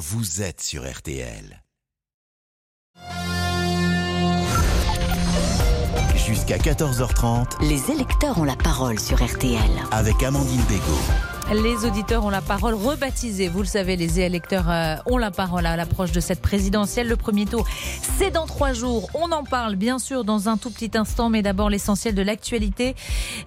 vous êtes sur RTL. Jusqu'à 14h30 Les électeurs ont la parole sur RTL. avec Amandine Bégaud. Les auditeurs ont la parole rebaptisée. Vous le savez, les électeurs euh, ont la parole à l'approche de cette présidentielle. Le premier tour, c'est dans trois jours. On en parle bien sûr dans un tout petit instant, mais d'abord l'essentiel de l'actualité.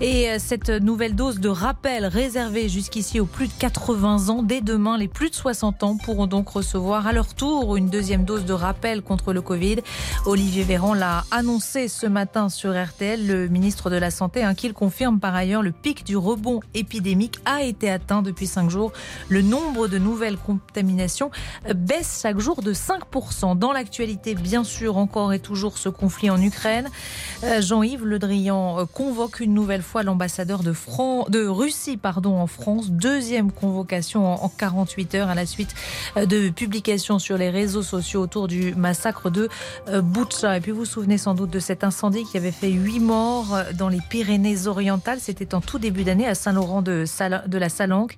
Et euh, cette nouvelle dose de rappel réservée jusqu'ici aux plus de 80 ans. Dès demain, les plus de 60 ans pourront donc recevoir à leur tour une deuxième dose de rappel contre le Covid. Olivier Véran l'a annoncé ce matin sur RTL. Le ministre de la Santé, hein, qu'il confirme par ailleurs, le pic du rebond épidémique a été atteint depuis cinq jours. Le nombre de nouvelles contaminations baisse chaque jour de 5%. Dans l'actualité, bien sûr, encore et toujours ce conflit en Ukraine. Euh, Jean-Yves Le Drian euh, convoque une nouvelle fois l'ambassadeur de, Fran- de Russie pardon, en France. Deuxième convocation en en 48 heures à la suite euh, de publications sur les réseaux sociaux autour du massacre de Boutcha. Et puis vous vous souvenez sans doute de cet incendie qui avait fait huit morts dans les Pyrénées-Orientales. C'était en tout début d'année à Saint-Laurent de, Sal- de la Salanque.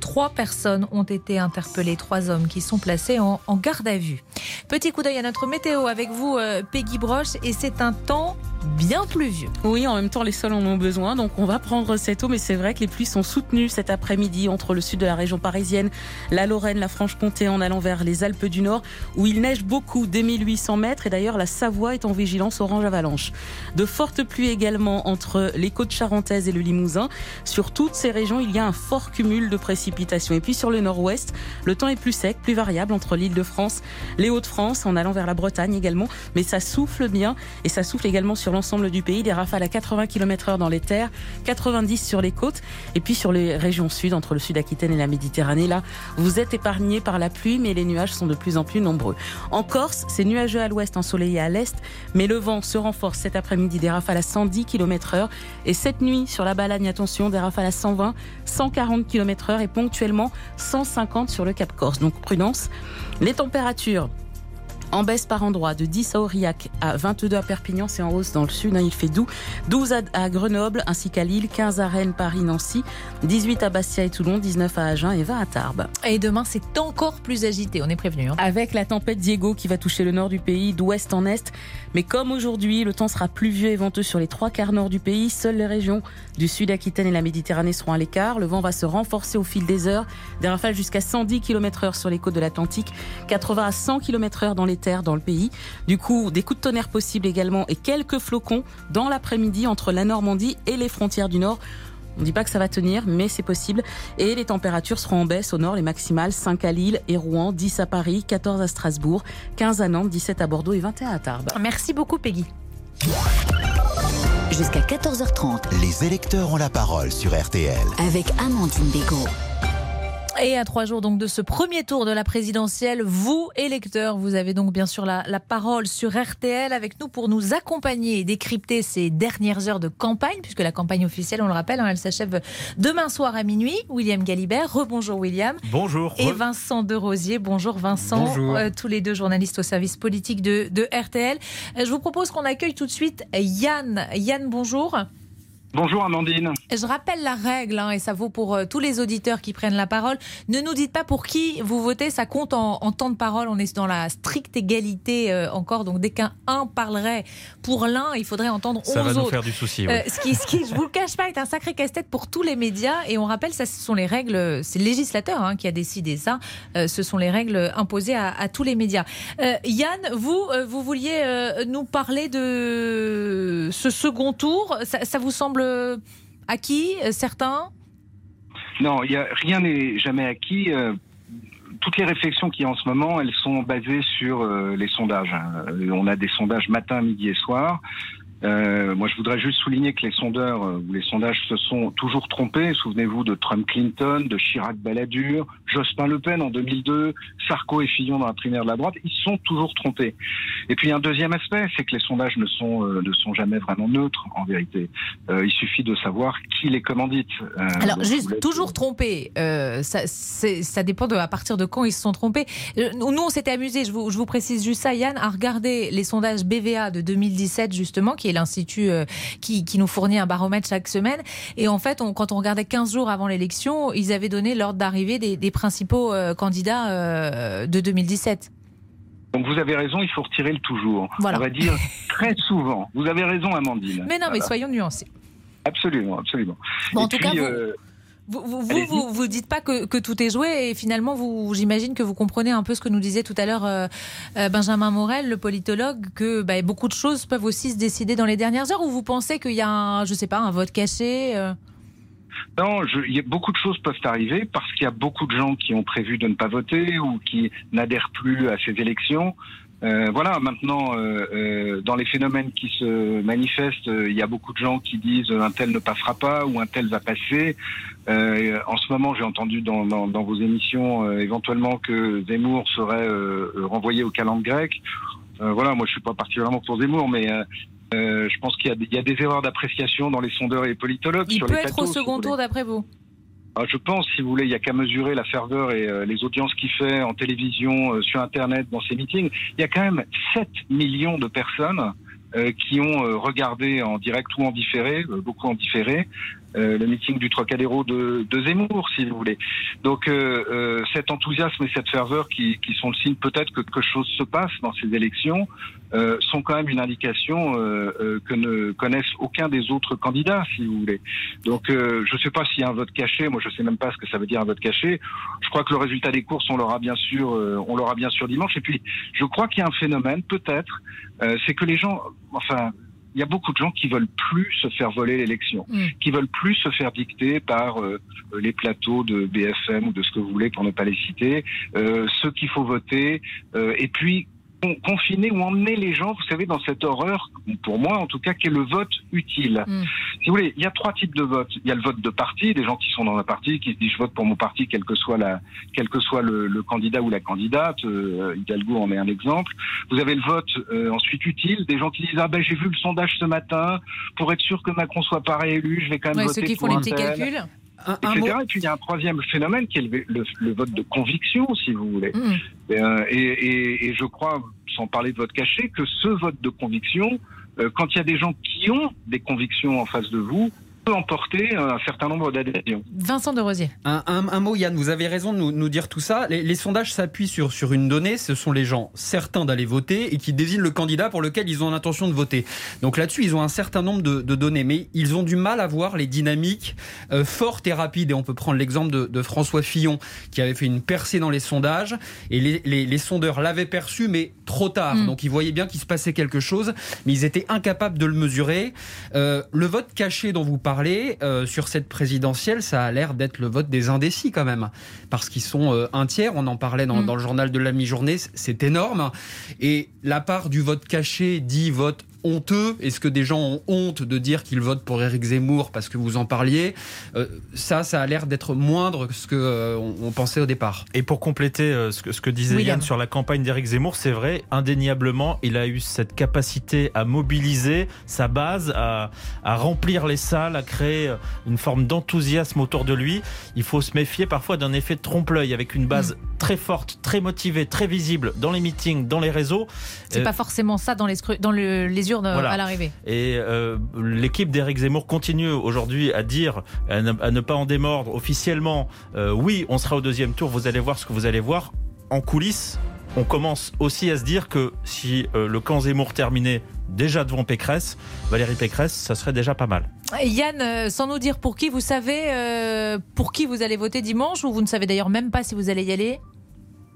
Trois personnes ont été interpellées, trois hommes qui sont placés en, garde à vue. Petit coup d'œil à notre météo avec vous, euh, Peggy Broche, et c'est un temps bien pluvieux. Oui, en même temps, les sols en ont besoin, donc on va prendre cette eau, mais c'est vrai que les pluies sont soutenues cet après-midi entre le sud de la région parisienne, la Lorraine, la Franche-Comté, en allant vers les Alpes du Nord, où il neige beaucoup, dès 1800 mètres, et d'ailleurs la Savoie est en vigilance orange avalanche. De fortes pluies également entre les côtes charentaises et le Limousin. Sur toutes ces régions, il y a un fort cumul de précipitations. Et puis sur le nord-ouest, le temps est plus sec, plus variable entre l'île de France, les Hauts-de-France, en allant vers la Bretagne également, mais ça souffle bien, et ça souffle également sur l'ensemble du pays, des rafales à 80 km heure dans les terres, 90 sur les côtes, et puis sur les régions sud, entre le sud Aquitaine et la Méditerranée, là, vous êtes épargnés par la pluie, mais les nuages sont de plus en plus nombreux. En Corse, c'est nuageux à l'ouest, ensoleillé à l'est, mais le vent se renforce cet après-midi, des rafales à 110 km heure, et cette nuit, sur la Balagne, attention, des rafales à 120, 140 km heure, et ponctuellement 150 sur le Cap Corse. Donc prudence. Les températures, en baisse par endroit, de 10 à Aurillac à 22 à Perpignan, c'est en hausse dans le sud, hein, il fait doux. 12 à, à Grenoble ainsi qu'à Lille, 15 à Rennes, Paris, Nancy, 18 à Bastia et Toulon, 19 à Agen et 20 à Tarbes. Et demain, c'est encore plus agité, on est prévenu. hein. Avec la tempête Diego qui va toucher le nord du pays, d'ouest en est. Mais comme aujourd'hui, le temps sera pluvieux et venteux sur les trois quarts nord du pays, seules les régions du sud Aquitaine et la Méditerranée seront à l'écart. Le vent va se renforcer au fil des heures. Des rafales jusqu'à 110 km heure sur les côtes de l'Atlantique, 80 à 100 km heure dans les terres dans le pays. Du coup, des coups de tonnerre possibles également et quelques flocons dans l'après-midi entre la Normandie et les frontières du nord. On ne dit pas que ça va tenir, mais c'est possible. Et les températures seront en baisse au nord, les maximales 5 à Lille et Rouen, 10 à Paris, 14 à Strasbourg, 15 à Nantes, 17 à Bordeaux et 21 à Tarbes. Merci beaucoup, Peggy. Jusqu'à 14h30 Les électeurs ont la parole sur RTL. avec Amandine Bégaud. Et à trois jours donc de ce premier tour de la présidentielle, vous, électeurs, vous avez donc bien sûr la, la parole sur RTL avec nous pour nous accompagner et décrypter ces dernières heures de campagne, puisque la campagne officielle, on le rappelle, hein, elle s'achève demain soir à minuit. William Galibert, rebonjour William. Bonjour. Et Vincent De Rosier, bonjour Vincent, Bonjour. Euh, tous les deux journalistes au service politique de, de RTL. Euh, je vous propose qu'on accueille tout de suite Yann. Yann, bonjour. Bonjour Amandine. Je rappelle la règle, hein, et ça vaut pour euh, tous les auditeurs qui prennent la parole. Ne nous dites pas pour qui vous votez, ça compte en, en temps de parole. On est dans la stricte égalité euh, encore. Donc dès qu'un un parlerait pour l'un, il faudrait entendre Ça 11 va nous autres. faire du souci. oui. Euh, ce qui, ce qui, je vous le cache pas, est un sacré casse-tête pour tous les médias. Et on rappelle, ça, ce sont les règles. C'est le législateur hein, qui a décidé ça. Euh, ce sont les règles imposées à, à tous les médias. Euh, Yann, vous, euh, vous vouliez euh, nous parler de ce second tour. Ça, ça vous semble acquis, euh, certains Non, rien n'est jamais acquis. euh, toutes les réflexions qu'il y a en ce moment, elles sont basées sur euh, les sondages. hein. On a des sondages matin, midi et soir. Euh, moi, je voudrais juste souligner que les sondeurs euh, ou les sondages se sont toujours trompés. Souvenez-vous de Trump-Clinton, de Chirac-Balladur, Jospin-Le Pen en 2002, Sarko et Fillon dans la primaire de la droite. Ils se sont toujours trompés. Et puis, un deuxième aspect, c'est que les sondages ne sont, euh, ne sont jamais vraiment neutres, en vérité. Il suffit de savoir qui les commandite. Alors, donc, juste, voulais- toujours trompé. euh, ça, dépend de à partir de quand ils se sont trompés. Nous, on s'était amusé, je vous, je vous précise juste ça, Yann, à regarder les sondages BVA de 2017, justement, qui est l'institut qui, qui, nous fournit un baromètre chaque semaine. Et en fait, on, quand on regardait 15 jours avant l'élection, ils avaient donné l'ordre d'arrivée des, des, principaux candidats de 2017. Donc vous avez raison, il faut retirer le toujours. On va dire très souvent. Vous avez raison, Amandine. Mais non, mais soyons nuancés. Absolument, absolument. en tout cas, vous, vous, vous, vous, dites pas que, que, tout est joué et finalement, vous, j'imagine que vous comprenez un peu ce que nous disait tout à l'heure euh, euh, Benjamin Morel, le politologue, que bah, beaucoup de choses peuvent aussi se décider dans les dernières heures. Ou vous pensez qu'il y a, un, je sais pas, un vote caché euh? Non, je, y a, beaucoup de choses peuvent arriver parce qu'il y a beaucoup de gens qui ont prévu de ne pas voter ou qui n'adhèrent plus à ces élections. Euh, voilà, maintenant, euh, euh, dans les phénomènes qui se manifestent, il y a beaucoup de gens qui disent un tel ne passera pas ou un tel va passer. en ce moment, j'ai entendu dans, dans, dans, vos émissions éventuellement que Zemmour serait renvoyé au calendrier grec. voilà, moi je suis pas particulièrement pour Zemmour, mais je pense qu'il y, y, a des erreurs d'appréciation dans les sondeurs et les politologues. Il sur peut les être au second tour d'après vous je pense, si vous voulez, il n'y a qu'à mesurer la ferveur et euh, les audiences qu'il fait en télévision, euh, sur Internet, dans ses meetings. Il y a quand même 7 millions de personnes euh, qui ont regardé en direct ou en différé, beaucoup en différé, le meeting du Trocadéro de, de, Zemmour, si vous voulez. Donc cet enthousiasme et cette ferveur qui, qui sont le signe peut-être que quelque chose se passe dans ces élections, euh, sont quand même une indication euh, euh, que ne connaissent aucun des autres candidats, si vous voulez. Donc, je ne sais pas s'il y a un vote caché. Moi, je ne sais même pas ce que ça veut dire un vote caché. Je crois que le résultat des courses, on l'aura bien sûr, on l'aura bien sûr dimanche. Et puis, je crois qu'il y a un phénomène, peut-être, c'est que les gens, enfin, il y a beaucoup de gens qui veulent plus se faire voler l'élection, mm. qui veulent plus se faire dicter par les plateaux de BFM ou de ce que vous voulez pour ne pas les citer, euh, ceux qu'il faut voter, et puis confiner ou emmener les gens, vous savez, dans cette horreur, pour moi en tout cas, qui est le vote utile. Mm. Si vous voulez, il y a trois types de votes. Il y a le vote de parti, des gens qui sont dans un parti, qui se disent je vote pour mon parti, quel que soit la, quel que soit le, le candidat ou la candidate. Euh, Hidalgo en est un exemple. Vous avez le vote euh, ensuite utile, des gens qui disent ah ben j'ai vu le sondage ce matin, pour être sûr que Macron soit pas réélu, je vais quand même voter ceux qui font les petits calculs. Un, etc. Et puis il y a un troisième phénomène qui est le, le, vote de conviction, si vous voulez. Mm. Euh, et, et, et, je crois, sans parler de vote caché, que ce vote de conviction, euh, quand il y a des gens qui ont des convictions en face de vous, peut emporter un certain nombre d'adhésions. Vincent de Rosier. Un, un, mot, Yann, vous avez raison de nous, nous dire tout ça. Les, les sondages s'appuient sur, sur une donnée, ce sont les gens certains d'aller voter et qui désignent le candidat pour lequel ils ont l'intention de voter. Donc là-dessus, ils ont un certain nombre de, de, données, mais ils ont du mal à voir les dynamiques euh, fortes et rapides. Et on peut prendre l'exemple de, de, François Fillon, qui avait fait une percée dans les sondages, et les, les, les sondeurs l'avaient perçu, mais trop tard. Mm. Donc ils voyaient bien qu'il se passait quelque chose, mais ils étaient incapables de le mesurer. Euh, le vote caché dont vous parlez, parler, euh, sur cette présidentielle, ça a l'air d'être le vote des indécis quand même. Parce qu'ils sont euh, un tiers, on en parlait dans, mm. dans le journal de la mi-journée, c'est énorme. Et la part du vote caché dit vote honteux Est-ce que des gens ont honte de dire qu'ils votent pour Éric Zemmour parce que vous en parliez euh, Ça, ça a l'air d'être moindre que ce qu'on euh, on pensait au départ. Et pour compléter euh, ce, que, ce que disait Yann sur la campagne d'Éric Zemmour, c'est vrai, indéniablement, il a eu cette capacité à mobiliser sa base, à, à remplir les salles, à créer une forme d'enthousiasme autour de lui. Il faut se méfier parfois d'un effet de trompe-l'œil avec une base mm. très forte, très motivée, très visible dans les meetings, dans les réseaux. C'est pas forcément ça dans les, dans le, les à l'arrivée. Et euh, l'équipe d'Éric Zemmour continue aujourd'hui à dire, à ne, pas en démordre officiellement, euh, oui, on sera au deuxième tour, vous allez voir ce que vous allez voir. En coulisses, on commence aussi à se dire que si euh, le camp Zemmour terminait déjà devant Pécresse, Valérie Pécresse, ça serait déjà pas mal. Yann, sans nous dire pour qui, vous savez pour qui vous allez voter dimanche ou vous ne savez d'ailleurs même pas si vous allez y aller?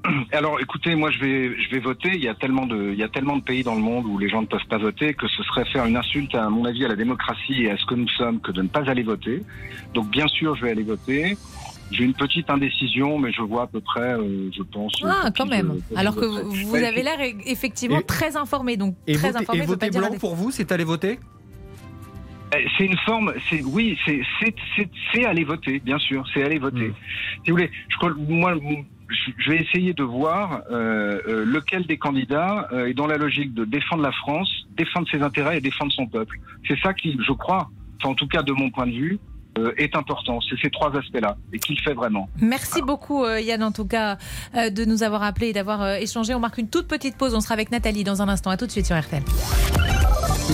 alors, écoutez, moi, je vais, je vais voter. Il y a tellement de, il y a tellement de pays dans le monde où les gens ne peuvent pas voter que ce serait faire une insulte, à mon avis, à la démocratie et à ce que nous sommes que de ne pas aller voter. Donc, bien sûr, je vais aller voter. J'ai une petite indécision, mais je vois à peu près, euh, je pense. Ah, quand même. Alors que vous, avez l'air e-, effectivement très informé, donc et très voter, informé. Et voter blanc pour vous, c'est aller voter? Eh, c'est une forme, c'est oui, c'est aller voter, bien sûr, c'est aller voter. Hmm. Si vous voulez, je crois, moi, je vais essayer de voir euh, euh, lequel des candidats euh, est dans la logique de défendre la France, défendre ses intérêts et défendre son peuple. C'est ça qui, je crois, en tout cas de mon point de vue, est important. C'est ces trois aspects-là et qu'il fait vraiment. Merci beaucoup Yann en tout cas de nous avoir appelé et d'avoir échangé. On marque une toute petite pause. On sera avec Nathalie dans un instant. À tout de suite sur RTL.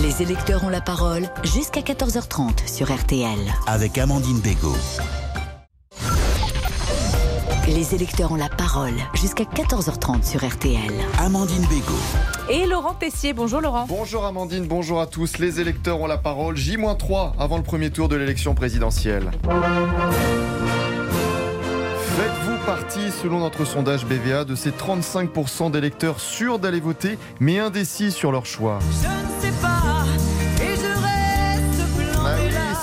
Les électeurs ont la parole jusqu'à 14h30 sur RTL. Avec Amandine Bégaud. Les électeurs ont la parole jusqu'à 14h30 sur RTL. Amandine Bégaud. Et Laurent Tessier, bonjour Laurent. Bonjour Amandine, bonjour à tous. Les électeurs ont la parole J-3 avant le premier tour de l'élection présidentielle. Faites-vous partie, selon notre sondage BVA, de ces 35% d'électeurs sûrs d'aller voter, mais indécis sur leur choix? Je ne sais pas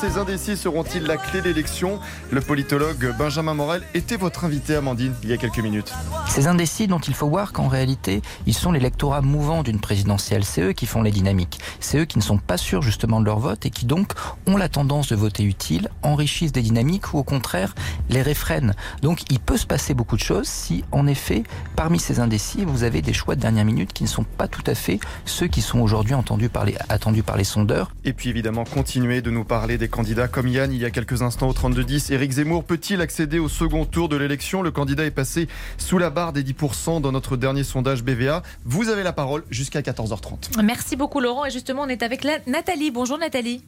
ces indécis seront-ils la clé de l'élection Le politologue Benjamin Morel était votre invité, Amandine, il y a quelques minutes. Ces indécis dont il faut voir qu'en réalité, ils sont l'électorat mouvant d'une présidentielle. C'est eux qui font les dynamiques. C'est eux qui ne sont pas sûrs justement de leur vote et qui donc ont la tendance de voter utile, enrichissent des dynamiques ou au contraire les réfrènent. Donc il peut se passer beaucoup de choses si en effet, parmi ces indécis, vous avez des choix de dernière minute qui ne sont pas tout à fait ceux qui sont aujourd'hui entendus par les, attendus par les sondeurs. Et puis évidemment, continuez de nous parler des candidats comme Yann il y a quelques instants au 32-10. Éric Zemmour peut-il accéder au second tour de l'élection? Le candidat est passé sous la barre des 10% dans notre dernier sondage BVA. Vous avez la parole jusqu'à 14h30. Merci beaucoup Laurent. Et justement, on est avec Nathalie. Bonjour Nathalie.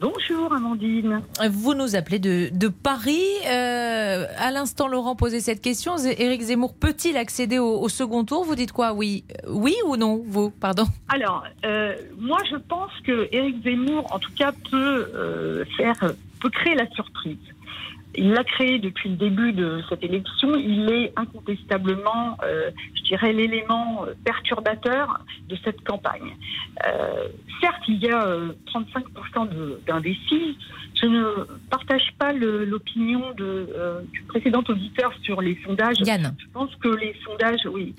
Bonjour Amandine. Vous nous appelez de, de Paris. Euh, à l'instant, Laurent posait cette question. Éric Zemmour peut-il accéder au, au second tour Vous dites quoi Oui, Euh, oui ou non Vous, pardon. Alors, euh, moi je pense que Éric Zemmour, en tout cas, peut euh, faire, peut créer la surprise. Il l'a créé depuis le début de cette élection. Il est incontestablement, euh, je dirais, l'élément euh, perturbateur de cette campagne. Euh, certes, il y a euh, 35% de- d'indécis. Je ne partage pas l'opinion euh, du précédent auditeur sur les sondages. Yann. Je pense que les sondages, oui,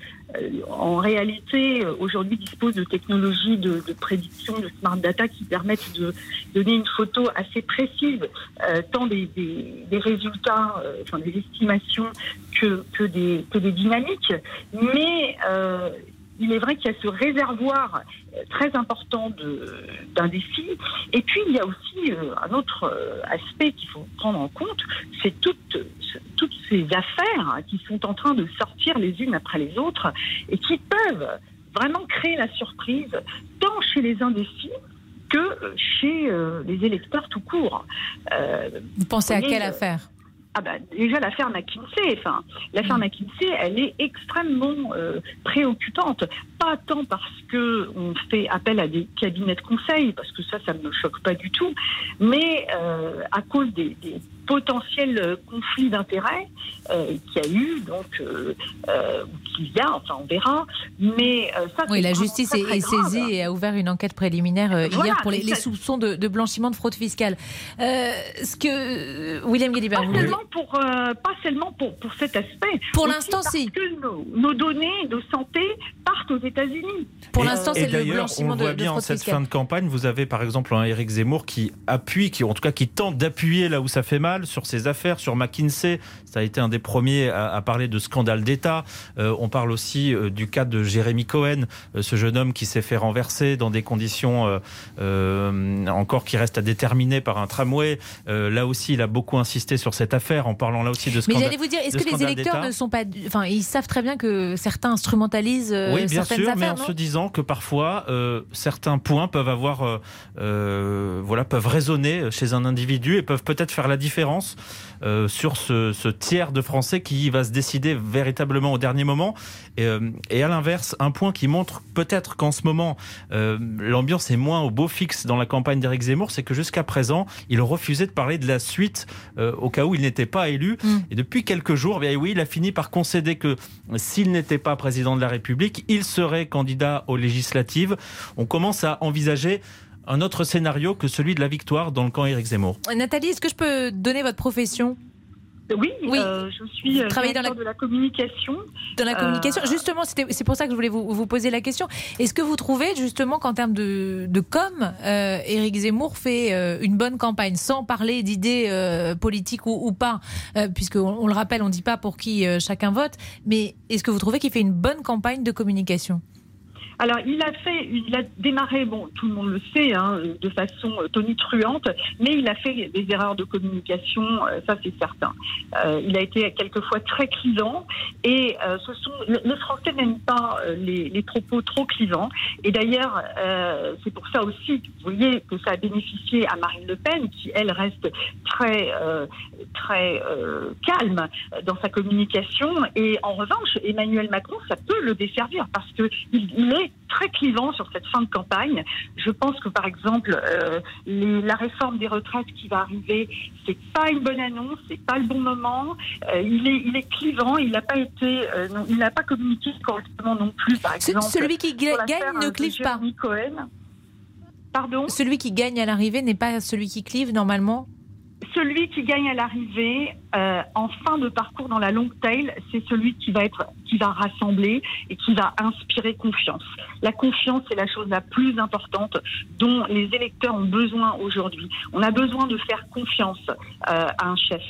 en réalité, euh, aujourd'hui, disposent de technologies de, de prédiction, de smart data qui permettent de donner une photo assez précise, euh, tant des, des- des résultats, euh, enfin des estimations, que, que, des, que des dynamiques. Mais euh, il est vrai qu'il y a ce réservoir euh, très important de- d'indécis. Et puis, il y a aussi euh, un autre euh, aspect qu'il faut prendre en compte, c'est toutes, toutes ces affaires hein, qui sont en train de sortir les unes après les autres et qui peuvent vraiment créer la surprise, tant chez les indécis que chez les électeurs tout court. Vous pensez à voyez, quelle affaire? Ah bah, déjà l'affaire McKinsey, enfin l'affaire McKinsey, elle est extrêmement euh, préoccupante. Pas tant parce que on fait appel à des cabinets de conseil, parce que ça, ça ne me choque pas du tout, mais euh, à cause des, des potentiels euh, conflits d'intérêts euh, qu'il y a eu, donc euh, euh, ou qu'il y a, enfin on verra. Mais euh, ça, Oui, la justice très, est, très est grave. saisie et a ouvert une enquête préliminaire euh, Voilà, hier pour les, soupçons de, de blanchiment de fraude fiscale. Euh, ce que William Guélibert, Pas seulement pour, euh, pas seulement pour, pour cet aspect. Pour l'instant, parce si. que nos, nos données de santé partent aux États-Unis. Pour l'instant, c'est le blanchiment on de, voit de bien en fraude cette fiscale. fin de campagne, vous avez par exemple un Éric Zemmour qui appuie, qui en tout cas qui tente d'appuyer là où ça fait mal sur ses affaires, sur McKinsey. Ça a été un des premiers à, à parler de scandale d'État. Euh, on parle aussi euh, du cas de Jérémy Cohen, euh, ce jeune homme qui s'est fait renverser dans des conditions encore qui restent à déterminer par un tramway. Là aussi, il a beaucoup insisté sur cette affaire en parlant là aussi de Mais scandale. j'allais vous dire, est-ce que les électeurs ne sont pas. Enfin, ils savent très bien que certains instrumentalisent Oui, bien certaines sûr, affaires, mais en se disant que parfois certains points peuvent avoir, voilà, peuvent résonner chez un individu et peuvent peut-être faire la différence euh, sur ce, ce tiers de Français qui va se décider véritablement au dernier moment. Et, euh, et à l'inverse, un point qui montre peut-être qu'en ce moment euh, l'ambiance est moins au beau fixe dans la campagne d'Éric Zemmour, c'est que jusqu'à présent, il refusait de parler de la suite euh, au cas où il n'était pas élu. Mm. Et depuis quelques jours, bien oui, il a fini par concéder que s'il n'était pas président de la République, il serait candidat aux législatives. On commence à envisager un autre scénario que celui de la victoire dans le camp Éric Zemmour. Nathalie, est-ce que je peux donner votre profession? Oui, Oui. euh, je suis euh, travaillez dans directeur de la communication. dans la Euh, communication Justement, c'était- c'est pour ça que je voulais vous, vous poser la question. Est-ce que vous trouvez justement qu'en termes de, de com, euh, Éric Zemmour fait euh, une bonne campagne, sans parler d'idées euh, politiques ou, ou pas, euh, puisque on, on le rappelle, on ne dit pas pour qui euh, chacun vote, mais est-ce que vous trouvez qu'il fait une bonne campagne de communication? Alors, il a fait, il a démarré, bon, tout le monde le sait, hein, de façon euh, tonitruante, mais il a fait des erreurs de communication, euh, ça c'est certain. Euh, il a été quelquefois très clivant, et ce sont, le- Français n'aiment pas les, propos trop clivants. Et d'ailleurs, c'est pour ça aussi, vous voyez, que ça a bénéficié à Marine Le Pen, qui elle reste très, très calme dans sa communication. Et en revanche, Emmanuel Macron, ça peut le desservir parce que il, il est très clivant sur cette fin de campagne. Je pense que par exemple, euh, les- la réforme des retraites qui va arriver, c'est pas une bonne annonce, c'est pas le bon moment. Euh, il est, il est clivant. Il n'a pas été, euh, non, il n'a pas communiqué correctement non plus. Par exemple, celui qui gagne ne clive pas. Cohen. Pardon? Celui qui gagne à l'arrivée n'est pas celui qui clive normalement? Celui qui gagne à l'arrivée, euh, en fin de parcours dans la long tail, c'est celui qui va être, qui va rassembler et qui va inspirer confiance. La confiance est la chose la plus importante dont les électeurs ont besoin aujourd'hui. On a besoin de faire confiance euh, à un chef.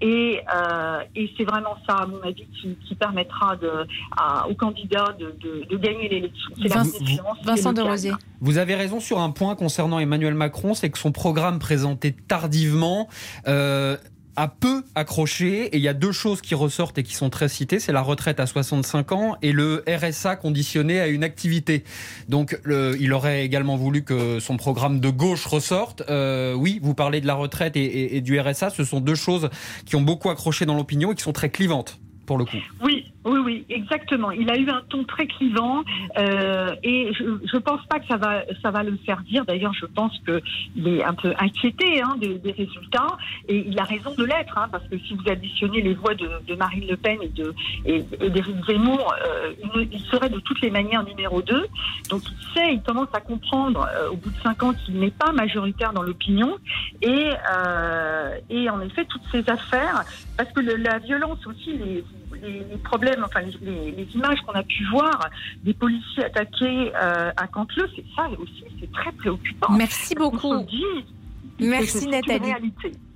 Et, euh, et c'est vraiment ça, à mon avis, qui, qui permettra de, à, aux candidats de, de, de gagner l'élection. C'est la Vincent- confiance. Vincent de. Rosier. Vous avez raison sur un point concernant Emmanuel Macron, c'est que son programme présenté tardivement euh, a peu accroché. Et il y a deux choses qui ressortent et qui sont très citées, c'est la retraite à 65 ans et le RSA conditionné à une activité. Donc il aurait également voulu que son programme de gauche ressorte. Euh, oui, vous parlez de la retraite et, et- et du RSA, ce sont deux choses qui ont beaucoup accroché dans l'opinion et qui sont très clivantes pour le coup. Oui, oui, oui, exactement. Il a eu un ton très clivant euh, et je ne pense pas que ça va, ça va le faire dire. D'ailleurs, je pense qu'il est un peu inquiété hein, des, des résultats et il a raison de l'être hein, parce que si vous additionnez les voix de, de Marine Le Pen et de et, d'Éric Zemmour, euh, il, serait de toutes les manières numéro 2. Donc il sait, il commence à comprendre euh, au bout de cinq ans qu'il n'est pas majoritaire dans l'opinion et, euh, et en effet toutes ces affaires parce que la violence aussi, les, les, les problèmes, enfin les, les- les images qu'on a pu voir des policiers attaqués euh, à Canteleu, c'est ça aussi, c'est très préoccupant. Merci beaucoup. Dit, Merci Nathalie.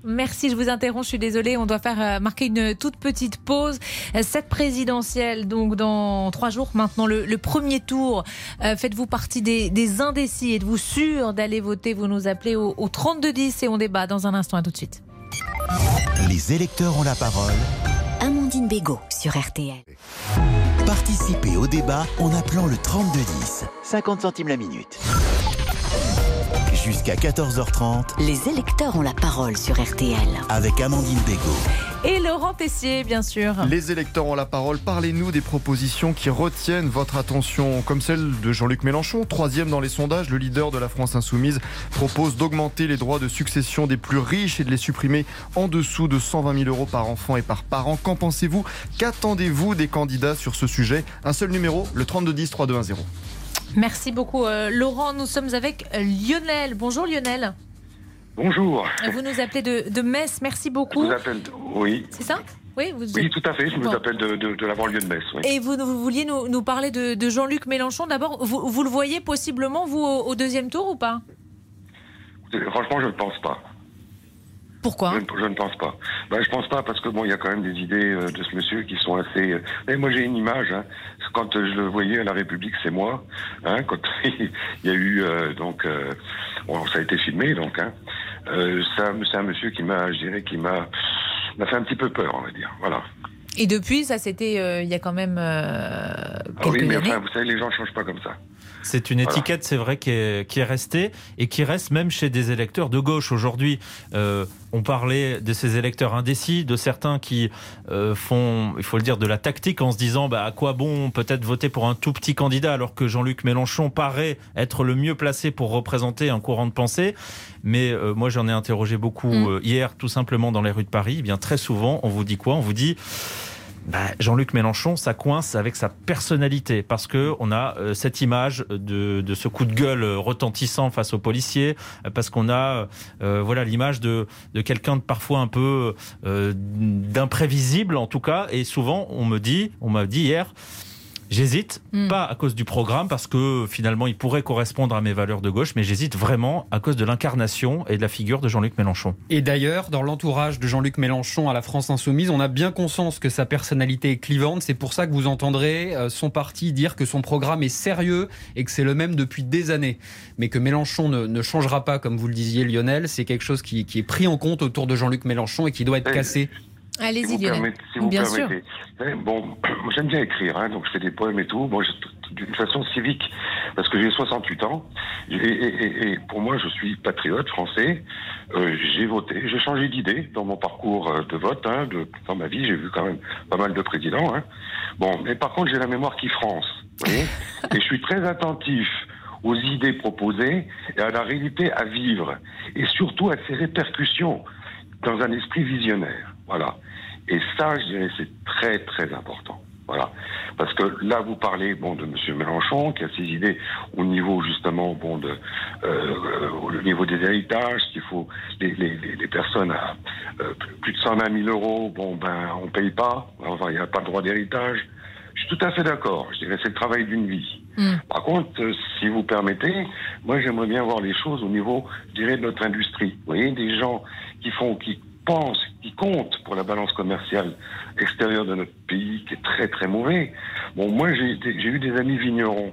Merci, je vous interromps, je suis désolée, on doit faire euh, marquer une toute petite pause. Euh, Cette présidentielle, donc dans trois jours maintenant, le, le premier tour, euh, faites-vous partie des, des indécis, êtes-vous sûr d'aller voter? Vous nous appelez au, au 3210 et on débat dans un instant, à tout de suite. Les électeurs ont la parole. Amandine Bégaud sur RTL. Participez au débat en appelant le 3210. 50 centimes la minute. Jusqu'à 14h30 Les électeurs ont la parole sur RTL. avec Amandine Bégaud. Et Laurent Tessier, bien sûr. Les électeurs ont la parole. Parlez-nous des propositions qui retiennent votre attention, comme celle de Jean-Luc Mélenchon, troisième dans les sondages. Le leader de la France Insoumise propose d'augmenter les droits de succession des plus riches et de les supprimer en dessous de 120 000 euros par enfant et par parent. Qu'en pensez-vous? Qu'attendez-vous des candidats sur ce sujet? Un seul numéro, le 3210 3210. Merci beaucoup euh, Laurent. Nous sommes avec euh, Lionel. Bonjour Lionel. Bonjour. Vous nous appelez de, de Metz, merci Je beaucoup. vous appelle. Oui. C'est ça Oui, vous Oui, tout à fait. Je vous Bon. appelle de, de, de la banlieue de Metz. Oui. Et vous, vous vouliez nous, nous parler de, de Jean-Luc Mélenchon. D'abord, vous, vous le voyez possiblement, vous, au, au deuxième tour ou pas? Franchement, je ne pense pas. Pourquoi je, ne- je ne pense pas. Ben, je pense pas parce que bon, il y a quand même des idées euh, de ce monsieur qui sont assez. euh, Mais moi, j'ai une image. Hein. Quand euh, je le voyais à la République, c'est moi. Hein, quand il y a eu euh, donc, bon, ça a été filmé donc. Hein, c'est un monsieur qui m'a, je dirais, qui m'a, m'a fait un petit peu peur, on va dire. Voilà. Et depuis, ça c'était il y a quand même Ah oui, mais années. enfin, vous savez, les gens ne changent pas comme ça. C'est une Voilà. étiquette, c'est vrai, qui est, qui est restée et qui reste même chez des électeurs de gauche aujourd'hui. Euh, on parlait de ces électeurs indécis, de certains qui euh, font, il faut le dire, de la tactique en se disant bah, à quoi bon peut-être voter pour un tout petit candidat alors que Jean-Luc Mélenchon paraît être le mieux placé pour représenter un courant de pensée. Mais euh, moi, j'en ai interrogé beaucoup Mm. euh, hier, tout simplement dans les rues de Paris. Eh bien, très souvent, on vous dit quoi? On vous dit bah, Jean-Luc Mélenchon, ça coince avec sa personnalité parce que on a euh, cette image de, de ce coup de gueule retentissant face aux policiers, euh, parce qu'on a euh, voilà l'image de, de quelqu'un de parfois un peu d'imprévisible en tout cas. Et souvent, on me dit, on m'a dit hier. J'hésite, hmm. pas à cause du programme, parce que finalement il pourrait correspondre à mes valeurs de gauche, mais j'hésite vraiment à cause de l'incarnation et de la figure de Jean-Luc Mélenchon. Et d'ailleurs, dans l'entourage de Jean-Luc Mélenchon à la France Insoumise, on a bien conscience que sa personnalité est clivante. C'est pour ça que vous entendrez euh, son parti dire que son programme est sérieux et que c'est le même depuis des années. Mais que Mélenchon ne, changera pas, comme vous le disiez Lionel, c'est quelque chose qui, est pris en compte autour de Jean-Luc Mélenchon et qui doit être cassé. Allez-y, Lionel. bien sûr. Eh, bon, j'aime bien écrire, hein, donc je fais des poèmes et tout. Bon, d'une façon civique, parce que j'ai 68 ans, et, pour moi, je suis patriote français. Euh, j'ai voté, j'ai changé d'idée dans mon parcours euh, de vote. Hein, de, dans ma vie, j'ai vu quand même pas mal de présidents. Hein. Bon, mais par contre, j'ai la mémoire qui France, voyez et je suis très attentif aux idées proposées et à la réalité à vivre, et surtout à ses répercussions dans un esprit visionnaire. Voilà. Et ça, je dirais, c'est très très important. Voilà. Parce que là, vous parlez bon de M. Mélenchon, qui a ses idées au niveau justement bon de euh, au niveau des héritages, qu'il faut les, les, les, personnes à euh, plus de 120 000 euros, bon ben on paye pas, enfin il n'y a pas de droit d'héritage. Je suis tout à fait d'accord. Je dirais c'est le travail d'une vie. Hmm. Par contre, euh, si vous permettez, moi j'aimerais bien voir les choses au niveau, je dirais, de notre industrie. Vous voyez, des gens qui font, qui qui compte pour la balance commerciale extérieure de notre pays, qui est très très mauvais. Bon, moi j'ai eu des amis vignerons.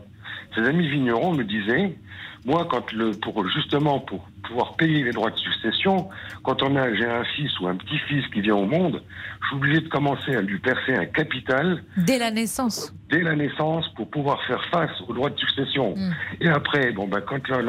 Ces amis vignerons me disaient, moi, quand le, pour justement pour pouvoir payer les droits de succession, quand on a j'ai un fils ou un petit-fils qui vient au monde, je suis obligé de commencer à lui percer un capital dès la naissance. Dès la naissance pour pouvoir faire face aux droits de succession. Mm. Et après, bon ben quand la,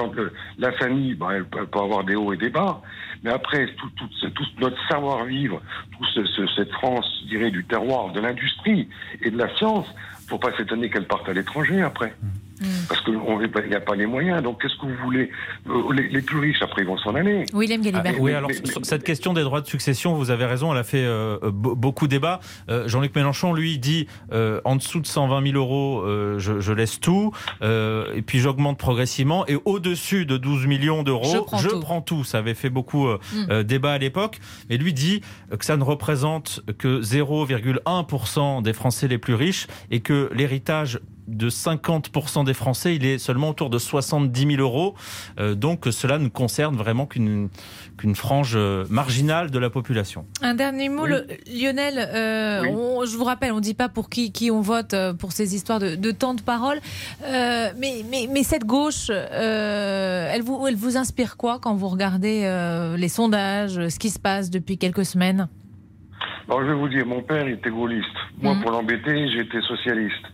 la, famille, ben, elle, peut, avoir des hauts et des bas, mais après tout, tout, tout notre savoir-vivre, tout ce, cette France, je dirais, du terroir, de l'industrie et de la science, faut pas s'étonner qu'elle parte à l'étranger après. Mm. Mm. Parce qu'il n'y a pas les moyens. Donc, qu'est-ce que vous voulez? Euh, les, plus riches, après, ils vont s'en aller. William Galibert. Ah, oui, alors, cette question des droits de succession, vous avez raison, elle a fait euh, beaucoup débat. Euh, Jean-Luc Mélenchon, lui, dit en dessous de 120 000 euros, je, laisse tout, et puis j'augmente progressivement, et au-dessus de 12 millions d'euros, je, prends, tout. Ça avait fait beaucoup mm. débat à l'époque. Et lui dit que ça ne représente que 0,1% des Français les plus riches, et que l'héritage de 50% des Français, il est seulement autour de 70 000 euros. Euh, donc cela ne concerne vraiment qu'une qu'une frange euh, marginale de la population. Un dernier mot, Lionel. Euh, je vous rappelle, on ne dit pas pour qui, qui on vote pour ces histoires de, de temps de parole. mais, mais, mais, cette gauche, elle, vous, elle vous inspire quoi quand vous regardez les sondages, ce qui se passe depuis quelques semaines? Alors, je vais vous dire, mon père était gaulliste. Moi, mmh. pour l'embêter, j'étais socialiste.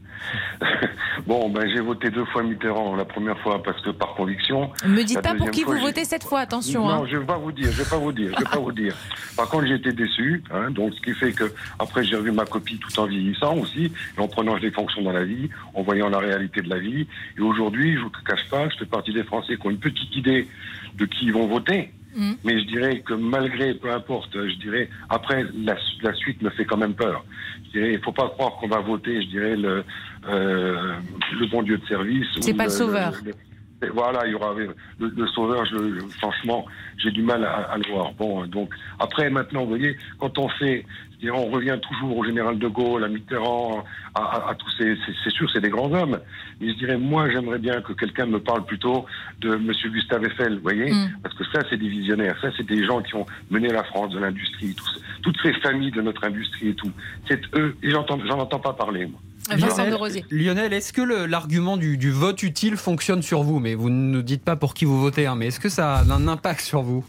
bon, ben, j'ai voté deux fois Mitterrand. La première fois parce que par conviction. Ne me dites pas pour qui vous votez cette fois, attention. Non, hein. je vais pas vous dire, je vais pas vous dire, je vais pas vous dire. Par contre, j'ai été déçu, hein, donc ce qui fait que après j'ai revu ma copie tout en vieillissant aussi, et en prenant des fonctions dans la vie, en voyant la réalité de la vie. Et aujourd'hui, je vous cache pas, je fais partie des Français qui ont une petite idée de qui ils vont voter. Mm. Mais je dirais que malgré, peu importe, je dirais, après, la, la suite me fait quand même peur. Je dirais, il faut pas croire qu'on va voter, je dirais, le, euh, le bon Dieu de service. C'est pas le, sauveur. voilà, il y aura le, sauveur. Je, franchement, j'ai du mal à, à, le voir. Bon, donc après, maintenant, vous voyez, quand on fait on revient toujours au général de Gaulle, à Mitterrand, à, tous ces, c'est sûr, c'est des grands hommes. Mais je dirais, moi, j'aimerais bien que quelqu'un me parle plutôt de M. Gustave Eiffel, vous voyez, mm. parce que ça, c'est des visionnaires, ça, c'est des gens qui ont mené la France de l'industrie, toutes ces familles de notre industrie et tout. C'est eux, et j'en entends pas parler, moi. Lionel, est-ce que l'argument du, vote utile fonctionne sur vous Mais vous ne nous dites pas pour qui vous votez, hein, mais est-ce que ça a un impact sur vous?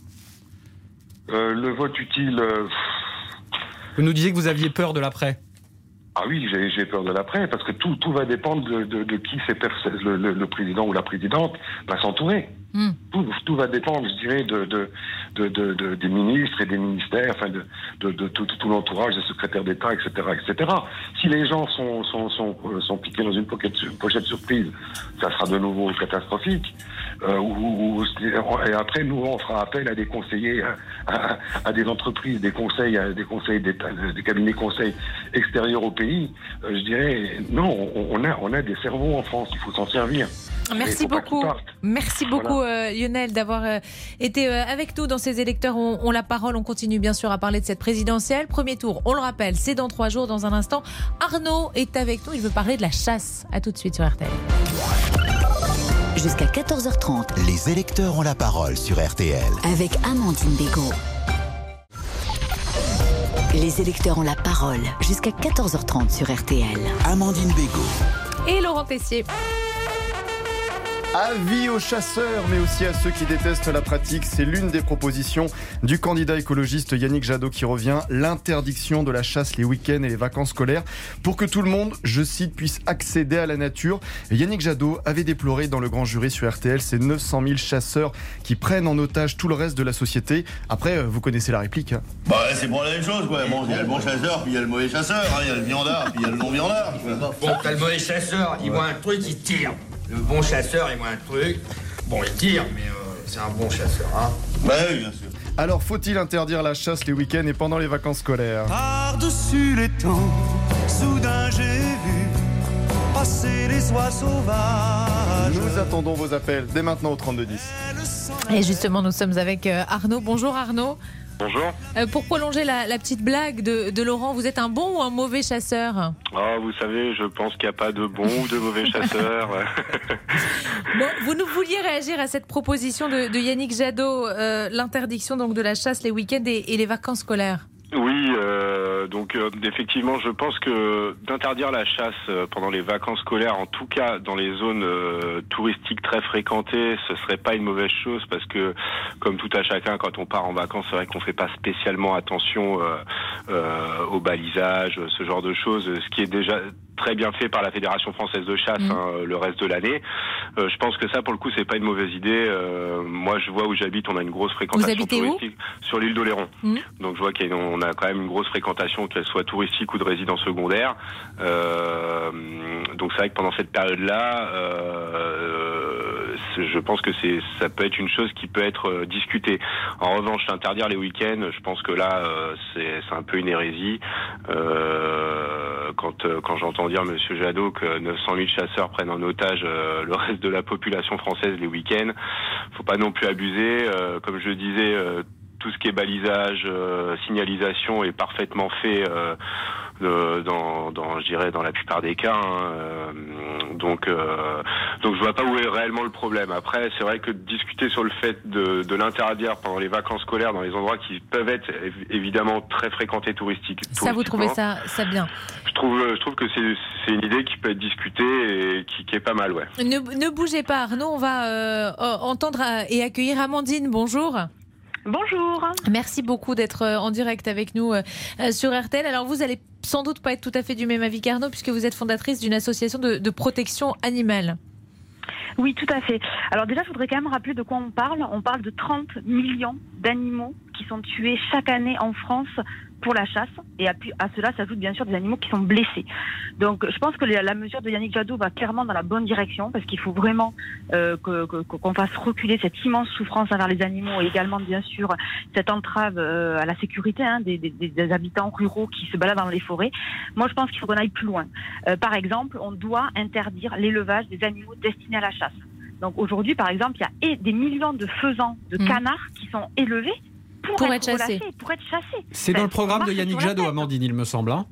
Euh, Le vote utile, euh, vous nous disiez que vous aviez peur de l'après. Ah oui, j'ai peur de l'après, parce que tout, va dépendre de, qui le, le, président ou la présidente va s'entourer. Tout, va dépendre, je dirais, de, de, des ministres et des ministères, enfin de, de, tout, tout l'entourage des secrétaires d'État, etc., etc. Si les gens sont, sont, sont, sont piqués dans une pochette, pochette surprise, ça sera de nouveau catastrophique. Euh, ou, et après, nous, on fera appel à des conseillers, à, des entreprises, des conseils, à des conseils d'État, des cabinets conseils extérieurs au pays. Euh, je dirais, non, on, a, on a des cerveaux en France, il faut s'en servir. Merci beaucoup. Merci beaucoup Lionel d'avoir été avec nous dans ces électeurs. On, on, la parole. On continue bien sûr à parler de cette présidentielle. Premier tour, on le rappelle, c'est dans trois jours. Dans un instant, Arnaud est avec nous. Il veut parler de la chasse. À tout de suite sur RTL. Jusqu'à 14h30. Les électeurs ont la parole sur RTL. Avec Amandine Bégaud. Les électeurs ont la parole jusqu'à 14h30 sur RTL. Amandine Bégaud. Et Laurent Tessier. Avis aux chasseurs, mais aussi à ceux qui détestent la pratique. C'est l'une des propositions du candidat écologiste Yannick Jadot qui revient. L'interdiction de la chasse les week-ends et les vacances scolaires pour que tout le monde, je cite, puisse accéder à la nature. Yannick Jadot avait déploré dans le grand jury sur RTL ces 900 000 chasseurs qui prennent en otage tout le reste de la société. Après, euh, vous connaissez la réplique. Hein. Bah, c'est pour la même chose, quoi. Bon, il y a le bon chasseur, puis il y a le mauvais chasseur, hein. il y a le viandard, puis il y a le non-viandard. Bon, t'as le mauvais chasseur, il voit un truc, il tire. Le bon chasseur, il voit un truc. Bon, il tire, mais euh, c'est un bon chasseur, hein. Bah oui, bien sûr. Alors, faut-il interdire la chasse les week-ends et pendant les vacances scolaires? Par-dessus les temps, soudain j'ai vu passer les oies sauvages. Nous attendons vos appels dès maintenant au 3210. Et justement, nous sommes avec euh, Arnaud. Bonjour Arnaud. Bonjour. Euh, pour prolonger la, petite blague de, Laurent, vous êtes un bon ou un mauvais chasseur? Ah, vous savez, je pense qu'il n'y a pas de bon ou de mauvais chasseur. bon, vous nous vouliez réagir à cette proposition de, Yannick Jadot, euh, l'interdiction donc de la chasse les week-ends et les vacances scolaires? Oui, euh, donc euh, effectivement, je pense que d'interdire la chasse euh, pendant les vacances scolaires, en tout cas dans les zones touristiques très fréquentées, ce serait pas une mauvaise chose parce que, comme tout à chacun, quand on part en vacances, c'est vrai qu'on fait pas spécialement attention au balisage, ce genre de choses, ce qui est déjà très bien fait par la Fédération française de chasse mm. hein, le reste de l'année. Euh, je pense que ça, pour le coup, c'est pas une mauvaise idée. Euh, moi, je vois où j'habite, on a une grosse fréquentation touristique sur l'île d'Oléron. Mm. Donc, je vois qu'on a, quand même une grosse fréquentation, qu'elle soit touristique ou de résidence secondaire. Euh, donc, c'est vrai que pendant cette période-là, je pense que c'est, ça peut être une chose qui peut être discutée. En revanche, interdire les week-ends, je pense que là, c'est, c'est un peu une hérésie. quand quand j'entends dire, Monsieur Jadot, que 900 000 chasseurs prennent en otage euh, le reste de la population française les week-ends. Faut pas non plus abuser. Euh, comme je disais, euh, tout ce qui est balisage, signalisation est parfaitement fait dans, dans, je dirais, dans la plupart des cas. Hein, euh, donc, euh, donc je vois pas où est réellement le problème. Après, c'est vrai que discuter sur le fait de, de l'interdire pendant les vacances scolaires dans les endroits qui peuvent être évidemment très fréquentés touristiques. Ça, vous trouvez ça, ça bien Je trouve, je trouve que c'est une idée qui peut être discutée et qui, qui est pas mal, ouais. Ne, ne bougez pas, Arnaud. On va euh, entendre et accueillir Amandine. Bonjour. Bonjour. Merci beaucoup d'être en direct avec nous sur RTL. Alors vous allez sans doute pas être tout à fait du même avis qu'Arnaud puisque vous êtes fondatrice d'une association de, protection animale. Oui, tout à fait. Alors déjà, je voudrais quand même rappeler de quoi on parle. On parle de 30 millions d'animaux qui sont tués chaque année en France pour la chasse. Et à, à cela s'ajoutent bien sûr des animaux qui sont blessés. Donc je pense que la mesure de Yannick Jadot va clairement dans la bonne direction parce qu'il faut vraiment euh, qu'on fasse reculer cette immense souffrance envers les animaux et également bien sûr cette entrave euh, à la sécurité hein, des, des, des, habitants ruraux qui se baladent dans les forêts. Moi je pense qu'il faut qu'on aille plus loin. Euh, par exemple, on doit interdire l'élevage des animaux destinés à la chasse. Donc aujourd'hui, par exemple, il y a des millions de faisans, de mmh. canards qui sont élevés pour, être, chassé. pour être chassé. C'est dans le programme de Yannick Jadot, Amandine, il me semble. Hein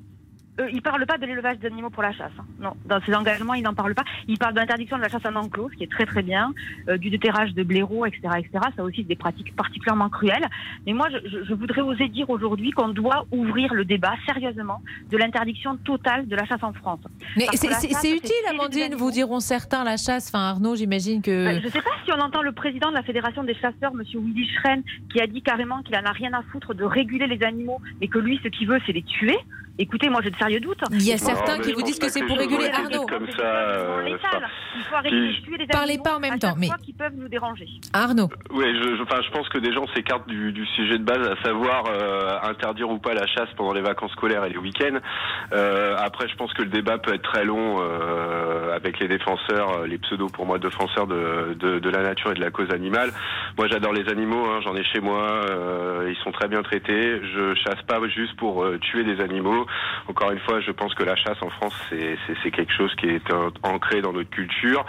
euh, il ne parle pas de l'élevage d'animaux pour la chasse. Hein. Non, dans ses engagements, il n'en parle pas. Il parle d'interdiction de la chasse en enclos, ce qui est très très bien, euh, du déterrage de blaireaux, etc., etc. Ça aussi, des pratiques particulièrement cruelles. Mais moi, je, je voudrais oser dire aujourd'hui qu'on doit ouvrir le débat sérieusement de l'interdiction totale de la chasse en France. Mais c'est utile, Amandine, vous diront certains la chasse. Enfin, Arnaud, j'imagine que. Ben, je ne sais pas si on entend le président de la Fédération des chasseurs, Monsieur Willy Schren, qui a dit carrément qu'il en a rien à foutre de réguler les animaux, mais que lui, ce qu'il veut, c'est les tuer. Écoutez, moi j'ai de sérieux doutes. Il y a certains qui vous disent que c'est pour réguler Arnaud. Comme ça, euh, il faut arrêter de tuer les Parlez pas en même temps, mais qui peuvent nous déranger. Arnaud. Oui, je, je, enfin, je pense que des gens s'écartent du, du, sujet de base, à savoir euh, interdire ou pas la chasse pendant les vacances scolaires et les week-ends. Euh, après, je pense que le débat peut être très long euh, avec les défenseurs, euh, les pseudo pour moi défenseurs de, de, de, la nature et de la cause animale. Moi, j'adore les animaux, hein, j'en ai chez moi, euh, ils sont très bien traités. Je chasse pas juste pour tuer des animaux. Encore une fois, je pense que la chasse en France, c'est quelque chose qui est ancré dans notre culture.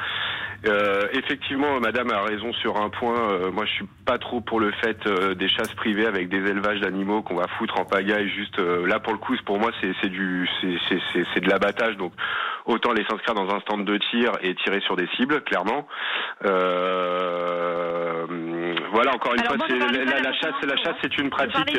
Euh, effectivement, Madame a raison sur un point. Euh, moi, je suis pas trop pour le fait euh, des chasses privées avec des élevages d'animaux qu'on va foutre en pagaille. Juste là, pour le coup, pour moi, c'est du, c'est de l'abattage. Donc, autant les s'inscrire dans un stand de tir et tirer sur des cibles, clairement. voilà, encore une fois, la, la, chasse, la chasse, c'est une pratique.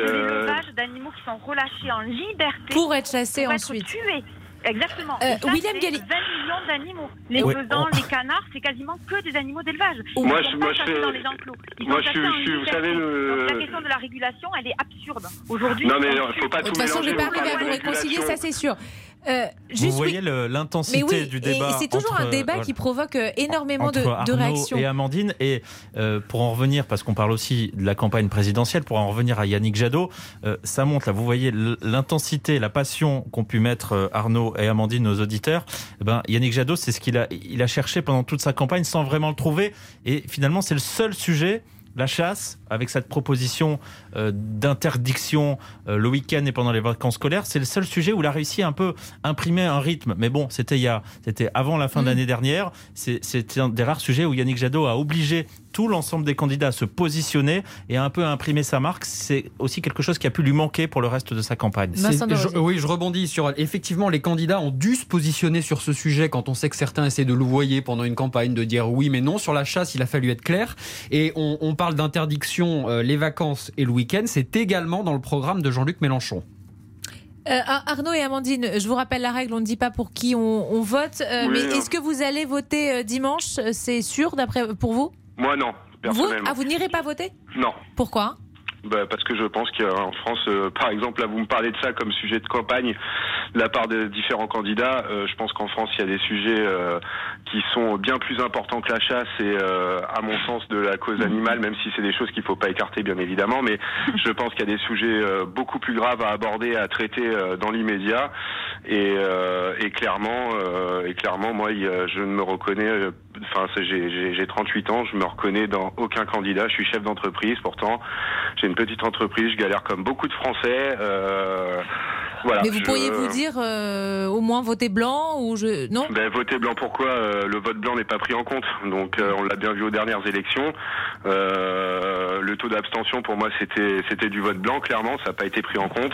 d'animaux qui sont relâchés en liberté pour être chassés pour ensuite. Être tués. Exactement. Euh, William Galli. 20 millions d'animaux. Les oui. faisans, les canards, c'est quasiment que des animaux d'élevage. Moi, je, moi, je fais... dans les enclos. Ils moi, je suis, vous savez, le... Donc, la question de la régulation, elle est absurde. Aujourd'hui. Non, mais il ne faut pas tout De toute façon, je vais pas arriver à vous réconcilier, ça c'est sûr. Euh, juste, vous voyez oui. l'intensité oui, du débat. C'est toujours entre, un débat euh, qui provoque énormément entre de, Arnaud de, réactions. Et Amandine, et euh, pour en revenir, parce qu'on parle aussi de la campagne présidentielle, pour en revenir à Yannick Jadot, euh, ça montre là, vous voyez l'intensité, la passion qu'ont pu mettre Arnaud et Amandine, nos auditeurs. Eh ben, Yannick Jadot, c'est ce qu'il a, il a cherché pendant toute sa campagne sans vraiment le trouver. Et finalement, c'est le seul sujet la chasse, avec cette proposition euh, d'interdiction euh, le week-end et pendant les vacances scolaires, c'est le seul sujet où il a réussi à un peu imprimer un rythme. Mais bon, c'était il y a, c'était avant la fin de l'année dernière. C'était un des rares sujets où Yannick Jadot a obligé tout l'ensemble des candidats à se positionner et à un peu imprimer sa marque. C'est aussi quelque chose qui a pu lui manquer pour le reste de sa campagne. Je, oui, je rebondis sur. Effectivement, les candidats ont dû se positionner sur ce sujet quand on sait que certains essaient de louvoyer pendant une campagne, de dire oui mais non. Sur la chasse, il a fallu être clair. Et on, on parle d'interdiction euh, les vacances et le week-end. C'est également dans le programme de Jean-Luc Mélenchon. Euh, Arnaud et Amandine, je vous rappelle la règle, on ne dit pas pour qui on, on vote, euh, Oui, mais non. est-ce que vous allez voter euh, dimanche? C'est sûr d'après pour vous? Moi, non, Vous personnellement. Ah, vous n'irez pas voter? Non. Pourquoi? Bah, parce que je pense qu'en France, euh, par exemple, là vous me parlez de ça comme sujet de campagne de la part de différents candidats. Euh, je pense qu'en France, il y a des sujets euh, qui sont bien plus importants que la chasse et, à mon sens, de la cause animale, même si c'est des choses qu'il faut pas écarter, bien évidemment. Mais je pense qu'il y a des sujets beaucoup plus graves à aborder, à traiter dans l'immédiat. Et, euh, et clairement, euh, et clairement, moi, je ne me reconnais. Enfin, j'ai 38 ans, je me reconnais dans aucun candidat. Je suis chef d'entreprise, pourtant, j'ai une petite entreprise, je galère comme beaucoup de Français. Euh, voilà. Mais vous je- pourriez vous dire euh, au moins voter blanc ou je non? Ben, voter blanc, pourquoi Euh, Le vote blanc n'est pas pris en compte? Donc, euh, on l'a bien vu aux dernières élections. Euh, le taux d'abstention, pour moi, c'était c'était du vote blanc. Clairement, ça n'a pas été pris en compte.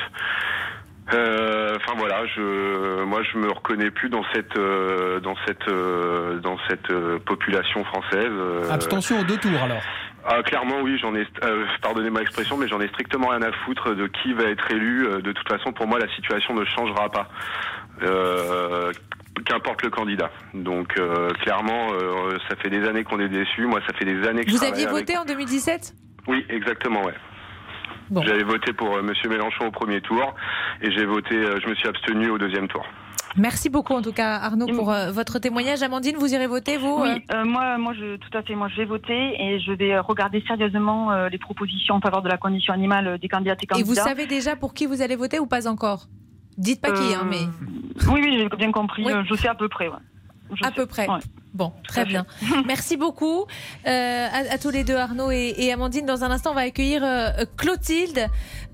Euh, Enfin voilà, je, moi je me reconnais plus dans cette euh, dans cette euh, dans cette euh, population française. euh. Abstention aux deux tours alors. Ah, clairement, oui, j'en ai, euh, pardonnez-moi l'expression, mais j'en ai strictement rien à foutre de qui va être élu. Euh, De toute façon, pour moi, la situation ne changera pas. Euh, Qu'importe le candidat. Donc, euh, clairement, euh, ça fait des années qu'on est déçus. Moi, ça fait des années que Vous aviez avec- voté en 2017 Oui, exactement, ouais. Bon. J'avais voté pour euh, Monsieur Mélenchon au premier tour et j'ai voté, euh, je me suis abstenu au deuxième tour. Merci beaucoup en tout cas Arnaud pour euh, votre témoignage. Amandine, vous irez voter vous euh Oui, euh, moi, moi, je, tout à fait. Moi, je vais voter et je vais euh, regarder sérieusement euh, les propositions en faveur de la condition animale euh, des candidats et Et candidats. vous savez déjà pour qui vous allez voter ou pas encore? Dites pas qui, hein, mais Oui, oui, j'ai bien compris. Oui. euh, Je sais à peu près. Ouais. Je à sais. peu près. Ouais. Bon, très bien. Merci beaucoup euh, à, à tous les deux, Arnaud et, et Amandine. Dans un instant, on va accueillir euh, Clotilde,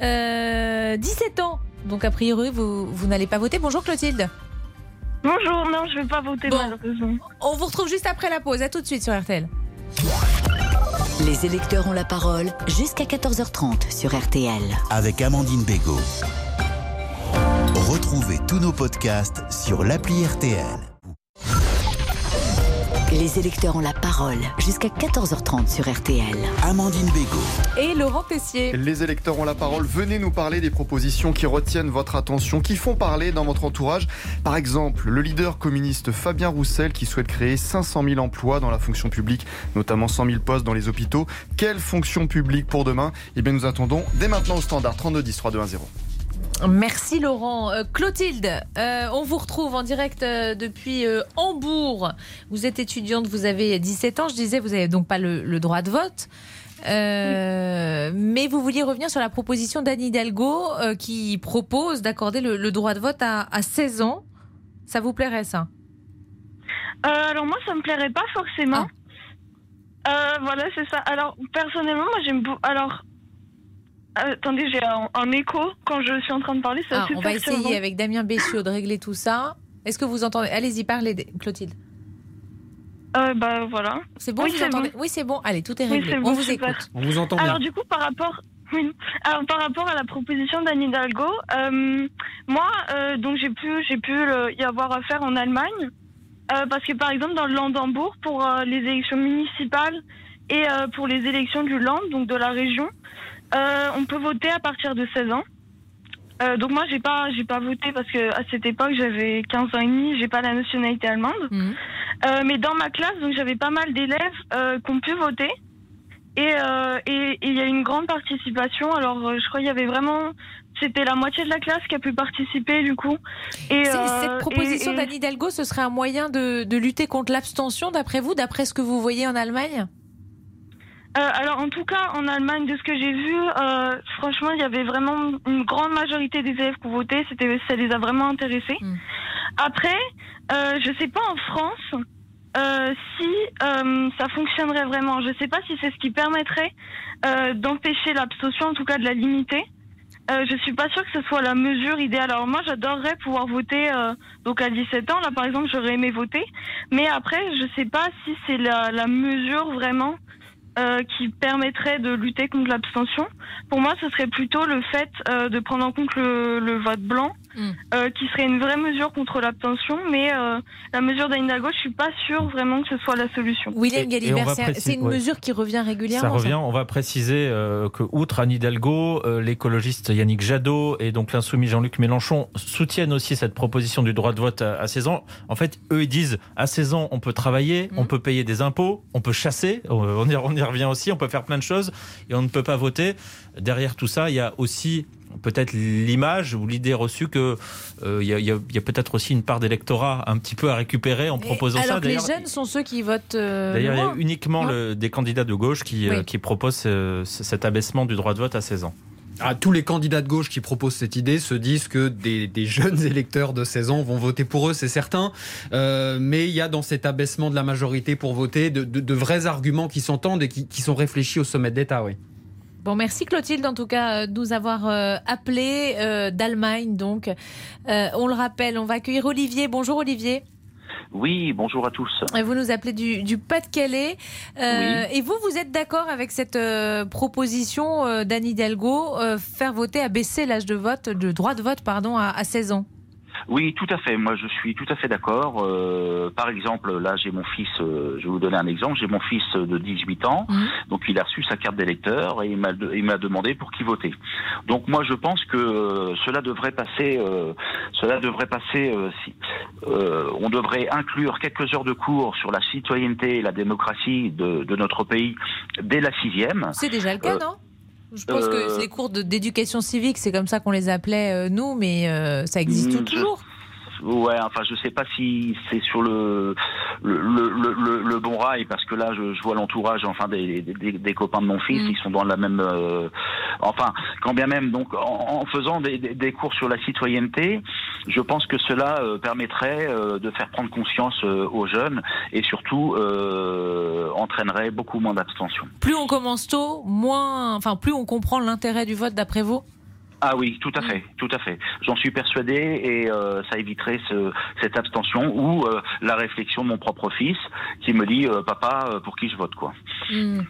euh, 17 ans. Donc, a priori, vous, vous n'allez pas voter. Bonjour Clotilde. Bonjour, non, je vais pas voter Bon. malheureusement. On vous retrouve juste après la pause. À tout de suite sur RTL. Les électeurs ont la parole jusqu'à 14h30 sur RTL. Avec Amandine Bégaud. Retrouvez tous nos podcasts sur l'appli RTL. Les électeurs ont la parole jusqu'à 14h30 sur RTL. Amandine Bégaud. Et Laurent Tessier. Les électeurs ont la parole. Venez nous parler des propositions qui retiennent votre attention, qui font parler dans votre entourage. Par exemple, le leader communiste Fabien Roussel qui souhaite créer 500 000 emplois dans la fonction publique, notamment 100 000 postes dans les hôpitaux. Quelle fonction publique pour demain? Eh bien, nous attendons dès maintenant au standard 32 10 3 2 1 0. Merci Laurent. Euh, Clotilde, euh, on vous retrouve en direct euh, depuis Hambourg. Vous êtes étudiante, vous avez 17 ans. Je disais, vous n'avez donc pas le, le droit de vote. Mais vous vouliez revenir sur la proposition d'Anne Hidalgo qui propose d'accorder le, le droit de vote à, à 16 ans. Ça vous plairait ça? Alors moi, ça me plairait pas forcément. Ah. Voilà, c'est ça. Alors personnellement, moi j'aime beaucoup. Alors attendez, j'ai un, un écho quand je suis en train de parler. c'est Ah, On va essayer avec Damien Bessiot de régler tout ça. Est-ce que vous entendez? Allez-y, parlez, Clotilde. Euh, bah voilà. C'est bon, Oui, vous c'est entendez? bon. Oui, c'est bon. Allez, tout est Oui, réglé. On bon, vous super. écoute. On vous entend Alors bien. du coup, par rapport, oui. Alors par rapport à la proposition d'Anne Hidalgo, euh, moi, euh, donc j'ai pu, j'ai pu le- y avoir affaire en Allemagne, euh, parce que par exemple dans le Landembourg, pour euh, les élections municipales et euh, pour les élections du Land, donc de la région, euh, on peut voter à partir de 16 ans. Euh, donc moi j'ai pas j'ai pas voté parce que à cette époque j'avais 15 ans et demi, j'ai pas la nationalité allemande. Euh, mais dans ma classe donc j'avais pas mal d'élèves euh, qui ont pu voter et euh, et et il y a une grande participation. Alors euh, je crois qu'il y avait vraiment c'était la moitié de la classe qui a pu participer du coup. Et euh, Cette proposition et- d'Anne Hidalgo, ce serait un moyen de, de lutter contre l'abstention, d'après vous, d'après ce que vous voyez en Allemagne? Alors en tout cas en Allemagne de ce que j'ai vu, euh, franchement il y avait vraiment une grande majorité des élèves qui ont voté, c'était ça les a vraiment intéressés. Après, euh, je sais pas en France euh, si euh, ça fonctionnerait vraiment. Je sais pas si c'est ce qui permettrait euh, d'empêcher l'abstention, en tout cas de la limiter. Euh, je suis pas sûre que ce soit la mesure idéale. Alors moi, j'adorerais pouvoir voter euh, donc à 17 ans. Là, par exemple, j'aurais aimé voter, mais après, je sais pas si c'est la, la mesure vraiment euh, qui permettrait de lutter contre l'abstention. Pour moi, ce serait plutôt le fait euh, de prendre en compte le, le vote blanc, euh, qui serait une vraie mesure contre l'abstention. Mais euh, la mesure d'Anne Hidalgo, je suis pas sûre vraiment que ce soit la solution. William Galibert, c'est une ouais. mesure qui revient régulièrement. Ça revient. On va préciser euh, que, outre Anne Hidalgo, euh, l'écologiste Yannick Jadot et donc l'insoumis Jean-Luc Mélenchon soutiennent aussi cette proposition du droit de vote à, à 16 ans. En fait, eux, ils disent à 16 ans, on peut travailler, on peut payer des impôts, on peut chasser, on y, on y revient aussi, on peut faire plein de choses et on ne peut pas voter. Derrière tout ça, il y a aussi peut-être l'image ou l'idée reçue que euh, il y a, il y a- il y a peut-être aussi une part d'électorat un petit peu à récupérer en proposant alors ça. que les jeunes sont ceux qui votent. euh, D'ailleurs, il y a uniquement le- des candidats de gauche qui, euh, Oui. qui proposent euh, cet abaissement du droit de vote à 16 ans. Ah, tous les candidats de gauche qui proposent cette idée se disent que des, des jeunes électeurs de 16 ans vont voter pour eux, c'est certain. Euh, mais il y a dans cet abaissement de la majorité pour voter de, de- de vrais arguments qui s'entendent et qui, qui sont réfléchis au sommet de l'État, oui. Bon, merci Clotilde en tout cas euh, de nous avoir euh, appelé euh, d'Allemagne. Donc, Euh, on le rappelle, on va accueillir Olivier. Bonjour Olivier. Oui, bonjour à tous. Vous nous appelez du, du Pas-de-Calais. Euh, Et vous, vous êtes d'accord avec cette euh, proposition euh, d'Anne Hidalgo, faire voter, à baisser l'âge de vote, de droit de vote, pardon, à, à 16 ans? Oui, tout à fait. Moi, je suis tout à fait d'accord. Euh, par exemple, là, j'ai mon fils. euh, je vais vous donner un exemple. J'ai mon fils de 18 ans. Donc, il a reçu sa carte d'électeur et il m'a m'a demandé pour qui voter. Donc, moi, je pense que euh, cela devrait passer. euh, cela devrait passer. euh, si, euh, on devrait inclure quelques heures de cours sur la citoyenneté et la démocratie de, de notre pays dès la sixième. C'est déjà le cas, non? Je pense que euh, les cours d'éducation civique, c'est comme ça qu'on les appelait euh, nous, mais euh, ça existe Mm, je- toujours. Ouais, enfin, je sais pas si c'est sur le le, le, le, le- le bon rail parce que là, je, je vois l'entourage, enfin, des, des, des copains de mon fils, ils sont dans la même, euh, enfin, quand bien même, donc, en, en faisant des, des, cours sur la citoyenneté, je pense que cela euh, permettrait euh, de faire prendre conscience aux jeunes et surtout entraînerait beaucoup moins d'abstention. Plus on commence tôt, moins, enfin, plus on comprend l'intérêt du vote, d'après vous? Ah oui, tout à fait, tout à fait. J'en suis persuadé et euh, ça éviterait ce, cette abstention ou euh, la réflexion de mon propre fils qui me dit euh, papa pour qui je vote quoi? Hmm.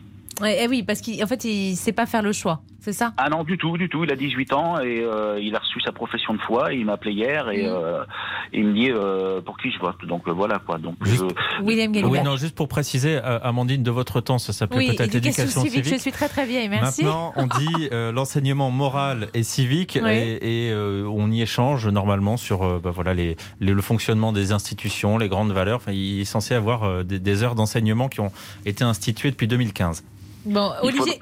Ouais, eh oui, parce qu'en fait, il sait pas faire le choix, c'est ça? Ah non du tout, du tout. Il a 18 ans et euh, il a reçu sa profession de foi. Et il m'a appelé hier et euh, il me dit euh, pour qui je vote. Donc euh, voilà quoi. Donc je- William Oui, Galibert. non, juste pour préciser, euh, Amandine, de votre temps, ça s'appelait Oui, peut-être éducation l'éducation civique, civique. je suis très très vieille, merci. Maintenant, on dit euh, l'enseignement moral et civique Oui. et, et, euh, on y échange normalement sur euh, bah, voilà, les, les- le fonctionnement des institutions, les grandes valeurs. Enfin, il est censé avoir euh, des, des heures d'enseignement qui ont été instituées depuis 2015. Bon, Olivier,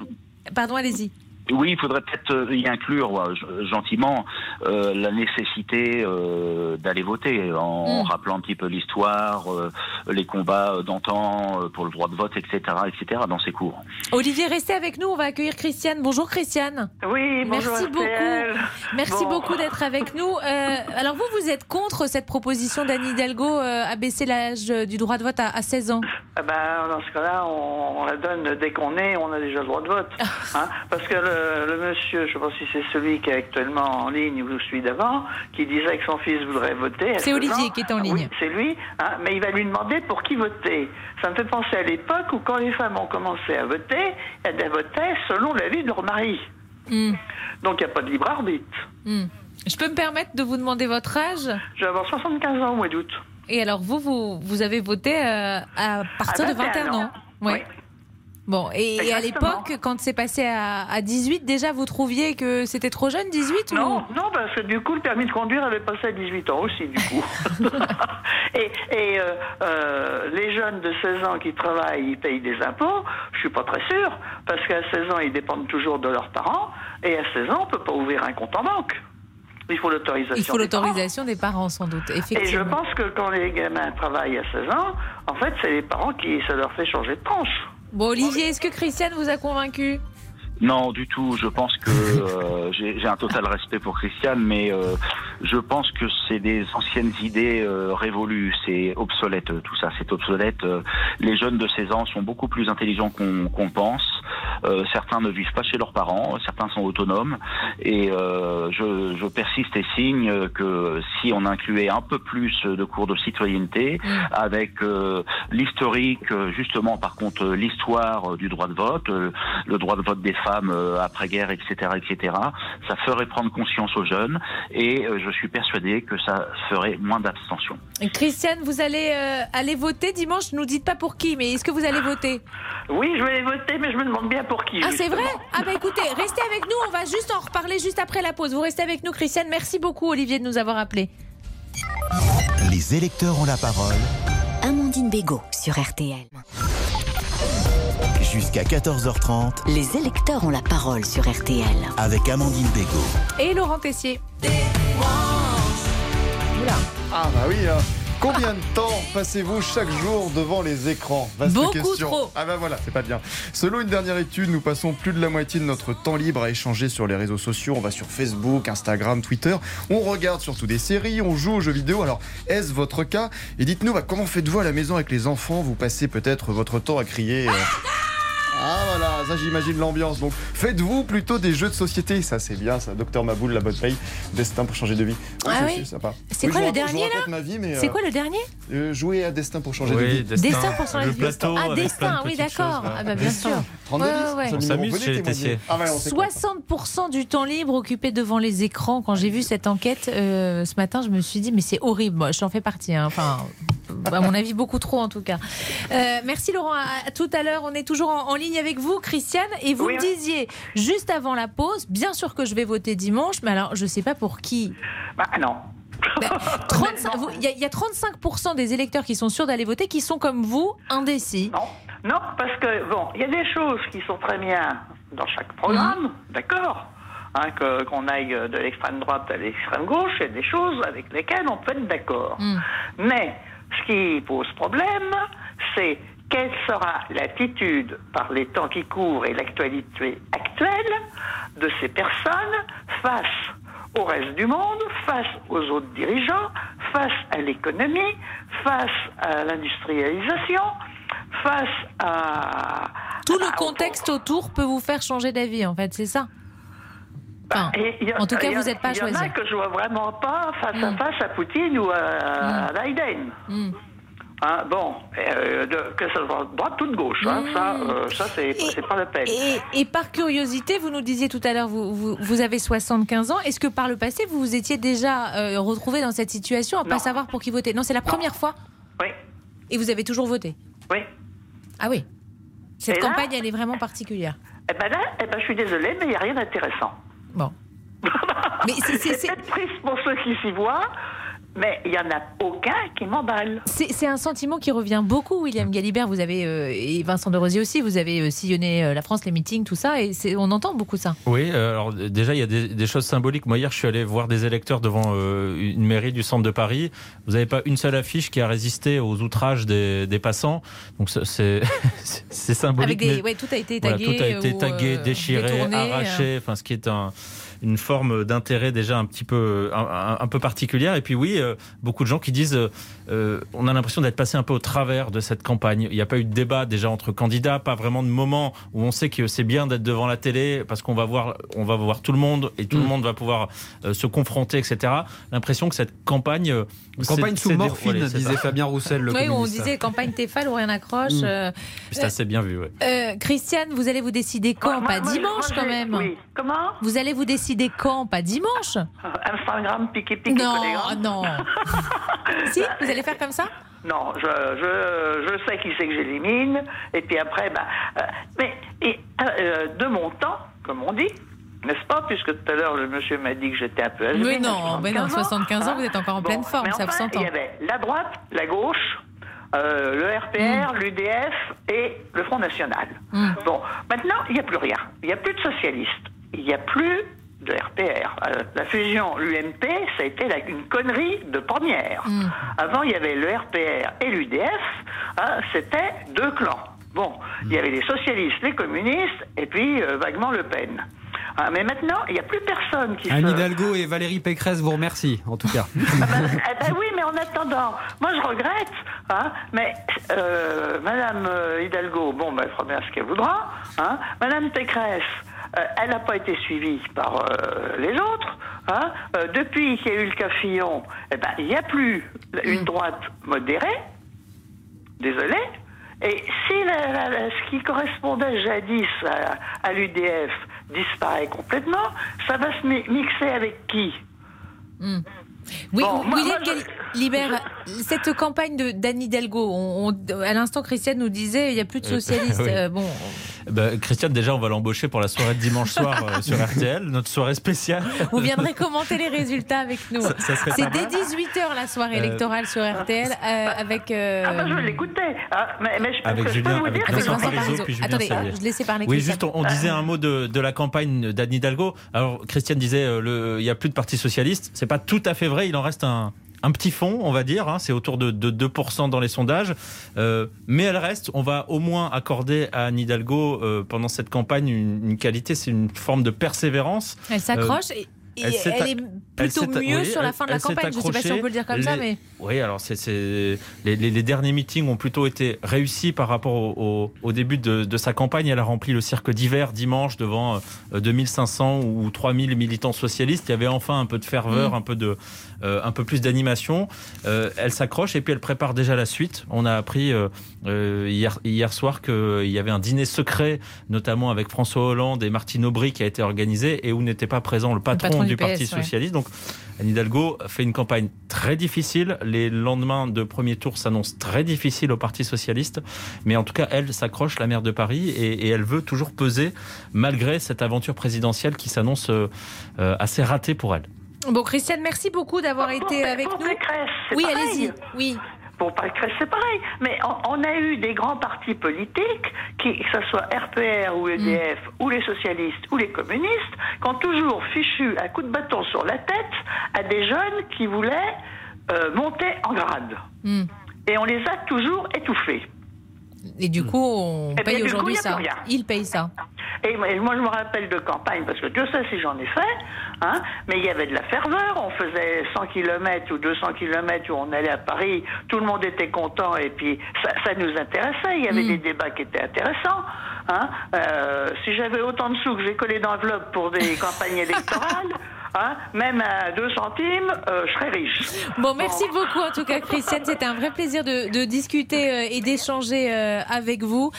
pardon, allez-y. Oui, il faudrait peut-être euh, y inclure ouais, gentiment euh, la nécessité euh, d'aller voter en Mm. rappelant un petit peu l'histoire, euh, les combats d'antan pour le droit de vote, etc., etc. dans ces cours. Olivier, restez avec nous, on va accueillir Christiane. Bonjour Christiane. Oui, bonjour, Merci RTL. beaucoup. Merci Bon. beaucoup d'être avec nous. Euh, alors vous, vous êtes contre cette proposition d'Anne Hidalgo euh, à baisser l'âge du droit de vote à, à 16 ans? Eh ben, dans ce cas-là, on, on la donne dès qu'on est, on a déjà le droit de vote. Hein Parce que le, le monsieur, je ne sais pas si c'est celui qui est actuellement en ligne ou celui d'avant, qui disait que son fils voudrait voter. C'est 16 Olivier qui est en Oui, ligne. c'est lui, hein, mais il va lui demander pour qui voter. Ça me fait penser à l'époque où quand les femmes ont commencé à voter, elles votaient selon l'avis de leur mari. Hmm. Donc il n'y a pas de libre arbitre. Hmm. Je peux me permettre de vous demander votre âge? Je vais avoir 75 ans au mois d'août. Et alors, vous, vous, vous avez voté euh, à partir À de 21 21 ans ans. Oui. Bon, et, et à l'époque, quand c'est passé à, à 18, déjà, vous trouviez que c'était trop jeune, 18 ou... Non, non, parce que du coup, le permis de conduire avait passé à 18 ans aussi, du coup. et et euh, euh, les jeunes de 16 ans qui travaillent, ils payent des impôts. Je suis pas très sûr, parce qu'à 16 ans, ils dépendent toujours de leurs parents, et à 16 ans, on peut pas ouvrir un compte en banque. Il faut l'autorisation. Il faut des parents. l'autorisation des parents, sans doute, Et je effectivement. pense que quand les gamins travaillent à 16 ans, en fait, c'est les parents qui, ça leur fait changer de tranche. Bon, Olivier, est-ce que Christiane vous a convaincu? Non, du tout. Je pense que euh, j'ai un total respect pour Christiane, mais euh, je pense que c'est des anciennes idées euh, révolues. C'est obsolète tout ça. C'est obsolète. Les jeunes de 16 ans sont beaucoup plus intelligents qu'on pense. Euh, certains ne vivent pas chez leurs parents, certains sont autonomes. Et euh, je, je persiste et signe que si on incluait un peu plus de cours de citoyenneté, avec euh, l'historique, justement, par contre, l'histoire du droit de vote, le droit de vote des femmes euh, après-guerre, etc., etc., ça ferait prendre conscience aux jeunes et euh, je suis persuadé que ça ferait moins d'abstention. Christiane, vous allez euh, aller voter dimanche? Ne nous dites pas pour qui, mais est-ce que vous allez voter? Oui, je vais voter, mais je me demande bien pour qui. Ah, c'est vrai? Ah, bah écoutez, restez avec nous, on va juste en reparler juste après la pause. Vous restez avec nous, Christiane. Merci beaucoup, Olivier, de nous avoir appelés. Les électeurs ont la parole Amandine Bégaud sur RTL. Jusqu'à 14h30 Les électeurs ont la parole sur RTL. avec Amandine Bégaud. Et Laurent Tessier. Oula. Ah bah oui, hein. Combien de temps passez-vous chaque jour devant les écrans? Vaste Beaucoup question. trop. Ah bah voilà, c'est pas bien. Selon une dernière étude, nous passons plus de la moitié de notre temps libre à échanger sur les réseaux sociaux. On va sur Facebook, Instagram, Twitter. On regarde surtout des séries, on joue aux jeux vidéo. Alors, est-ce votre cas? Et dites-nous, bah, comment faites-vous à la maison avec les enfants? Vous passez peut-être votre temps à crier... euh, Ah voilà, ça j'imagine l'ambiance. Donc faites-vous plutôt des jeux de société, ça c'est bien, ça. Docteur Maboul, la bonne paye, destin pour changer de vie. Ouais, Ah c'est- oui c'est sympa. C'est Oui, quoi le dernier, là C'est euh, quoi le dernier euh, Jouer à destin pour changer Oui, de vie. Destin. Destin pour changer Le de vie. plateau Ah, destin, oui, d'accord. Ah, bah, bien Destin. sûr. 32 Ouais, ouais, On s'amuse Venez chez les témoigner. Tessier. Ah ouais. 60% du temps libre occupé devant les écrans. Quand j'ai vu cette enquête euh, ce matin, je me suis dit, mais c'est horrible. Moi, j'en fais partie. hein. Enfin, à mon avis, beaucoup trop en tout cas. Euh, merci Laurent. À, à tout à l'heure. On est toujours en, en ligne avec vous, Christiane. Et vous Oui, me disiez, juste avant la pause, bien sûr que je vais voter dimanche, mais alors, je sais pas pour qui. Bah non. Ben, 35 vous- Il y, a- il y a 35% des électeurs qui sont sûrs d'aller voter qui sont comme vous, indécis. Non, non, parce que bon, il y a des choses qui sont très bien dans chaque programme, d'accord. Hein, que- qu'on aille de l'extrême droite à l'extrême gauche, il y a des choses avec lesquelles on peut être d'accord. Mm. Mais ce qui pose problème, c'est quelle sera l'attitude par les temps qui courent et l'actualité actuelle de ces personnes face au reste du monde, face aux autres dirigeants, face à l'économie, face à l'industrialisation, face à... Tout le contexte autour peut vous faire changer d'avis, en fait, c'est ça? Enfin, a- en tout cas, a- vous n'êtes pas Il y en choisi. a que je vois vraiment pas face à Mm. face à Poutine ou à, à Biden. Mm. Hein, bon, euh, de- que ce soit droite ou de gauche, hein, ça, euh, ça c'est pas la peine. Et, et par curiosité, vous nous disiez tout à l'heure, vous, vous, vous avez 75 ans. Est-ce que par le passé, vous vous étiez déjà euh, retrouvé dans cette situation à ne pas savoir pour qui voter? Non, c'est la première fois? Oui. Et vous avez toujours voté? Oui. Ah oui. Cette Et là campagne, elle est vraiment particulière. Eh ben là, eh ben, je suis désolée, mais il n'y a rien d'intéressant. Bon. Mais c'est- peut-être triste pour ceux qui s'y voient, mais il n'y en a aucun qui m'emballe. C'est c'est un sentiment qui revient beaucoup, William Galibert. Vous avez, euh, et Vincent de Rosier aussi, vous avez euh, sillonné euh, la France, les meetings, tout ça, et c'est- on entend beaucoup ça. Oui, euh, alors déjà, il y a des, des choses symboliques. Moi, hier, je suis allé voir des électeurs devant euh, une mairie du centre de Paris. Vous n'avez pas une seule affiche qui a résisté aux outrages des, des passants. Donc, c'est- c'est c'est symbolique. Avec des, mais- ouais, tout a été voilà, tagué. tout a été ou, tagué, déchiré, détourné, arraché. Enfin, ce qui est un une forme d'intérêt déjà un petit peu, un, peu particulière. Et puis oui, beaucoup de gens qui disent, on a l'impression d'être passé un peu au travers de cette campagne. Il n'y a pas eu de débat déjà entre candidats, pas vraiment de moment où on sait que c'est bien d'être devant la télé parce qu'on va voir, on va voir tout le monde et tout le mm. monde va pouvoir se confronter, etc. L'impression que cette campagne, campagne sous morphine, disait Fabien Roussel. Le oui, on disait campagne Tefal ou rien n'accroche. Mm. c'est assez bien vu. Christiane, vous allez vous décider quand? Pas dimanche quand même. Oui. Comment? Vous allez vous décider quand Pas dimanche Instagram, piqué, piqué, Non, non. si, vous allez faire comme ça non, je, je, je sais qui c'est que j'élimine, et puis après, bah, euh, mais et, euh, de mon temps, comme on dit, n'est-ce pas Puisque tout à l'heure, le monsieur m'a dit que j'étais un peu âgé. Oui, non, mais non, 75 ans, vous êtes encore en pleine forme, ça enfin, s'entend. Il y avait la droite, la gauche, euh, le RPR, mm. l'UDF et le Front National. Mm. Bon, maintenant, il n'y a plus rien. Il n'y a plus de socialistes. Il n'y a plus de RPR. Euh, la fusion l'UMP, ça a été une connerie de première. Mm. Avant, il y avait le RPR et l'UDF. Hein, C'était deux clans. Bon, il y avait les socialistes, les communistes, et puis euh, vaguement Le Pen. Ah, mais maintenant, il n'y a plus personne qui Anne Hidalgo et Valérie Pécresse vous remercient, en tout cas. ah ben, eh ben oui, mais en attendant, moi je regrette, hein, mais euh, Madame euh, Hidalgo, bon, ben, elle fera bien ce qu'elle voudra. Hein, Madame Pécresse, elle n'a pas été suivie par les autres. Hein, depuis qu'il y a eu le cas Fillon, eh ben, il n'y a plus une droite modérée. Désolé. Et si ce qui correspondait jadis à l'UDF disparaît complètement, ça va se mixer avec qui? Hmm. Oui, William Libère, cette campagne de d'Anne Hidalgo, à l'instant, Christiane nous disait il n'y a plus de euh, socialistes. Euh, bon. Bah, Christiane, déjà, on va l'embaucher pour la soirée de dimanche soir euh, sur RTL, notre soirée spéciale. Vous viendrez commenter les résultats avec nous. C'est dès 18h la soirée électorale sur RTL avec. Ah, bah, je vais l'écouter. Ah, mais, mais, je, avec Julien, vous avec Vincent Parisot, puis Julien Attendez, je laissais parler Oui, juste, on, disait un mot de, de la campagne d'Anne Hidalgo. Alors, Christiane disait il n'y a plus de parti socialiste. C'est pas tout à fait vrai, il en reste un un petit fond, on va dire, hein, c'est autour de, 2% dans les sondages, euh, mais elle reste, on va au moins accorder à Anne Hidalgo euh, pendant cette campagne une, qualité, c'est une forme de persévérance. Elle s'accroche euh, elle, est plutôt mieux sur la fin de la campagne. Je ne sais pas si on peut le dire comme ça, mais. Oui, alors c'est, les, derniers meetings ont plutôt été réussis par rapport au, début de, sa campagne. Elle a rempli le cirque d'hiver dimanche devant 2500 ou 3000 militants socialistes. Il y avait enfin un peu de ferveur, mm. un peu de, euh, un peu plus d'animation. Euh, elle s'accroche et puis elle prépare déjà la suite. On a appris euh, hier, hier soir qu'il y avait un dîner secret, notamment avec François Hollande et Martine Aubry, qui a été organisé et où n'était pas présent le patron, du, Parti socialiste. Donc Anne Hidalgo fait une campagne très difficile. Les lendemains de premier tour s'annoncent très difficiles au Parti socialiste. Mais en tout cas, elle s'accroche, la maire de Paris, et, elle veut toujours peser malgré cette aventure présidentielle qui s'annonce assez ratée pour elle. Bon, Christiane, merci beaucoup d'avoir été avec nous. oui, allez-y. Oui. Pour Pécresse, c'est pareil. Mais on, a eu des grands partis politiques, qui, que ce soit RPR ou EDF, mm. ou les socialistes ou les communistes, qui ont toujours fichu un coup de bâton sur la tête à des jeunes qui voulaient euh, monter en grade. Mm. Et on les a toujours étouffés. Et du coup, on paye aujourd'hui ça. Il paye ça. Et moi, je me rappelle de campagne, parce que Dieu sait si j'en ai fait, hein, mais il y avait de la ferveur. On faisait 100 km ou 200 km où on allait à Paris, tout le monde était content et puis ça, nous intéressait. Il y avait mm. des débats qui étaient intéressants. Hein. Euh, si j'avais autant de sous que j'ai collé d'enveloppes pour des campagnes électorales, Hein, même à 2 centimes, euh, je serais riche. Bon, merci beaucoup en tout cas, Christiane. C'était un vrai plaisir de, discuter euh, et d'échanger euh, avec vous.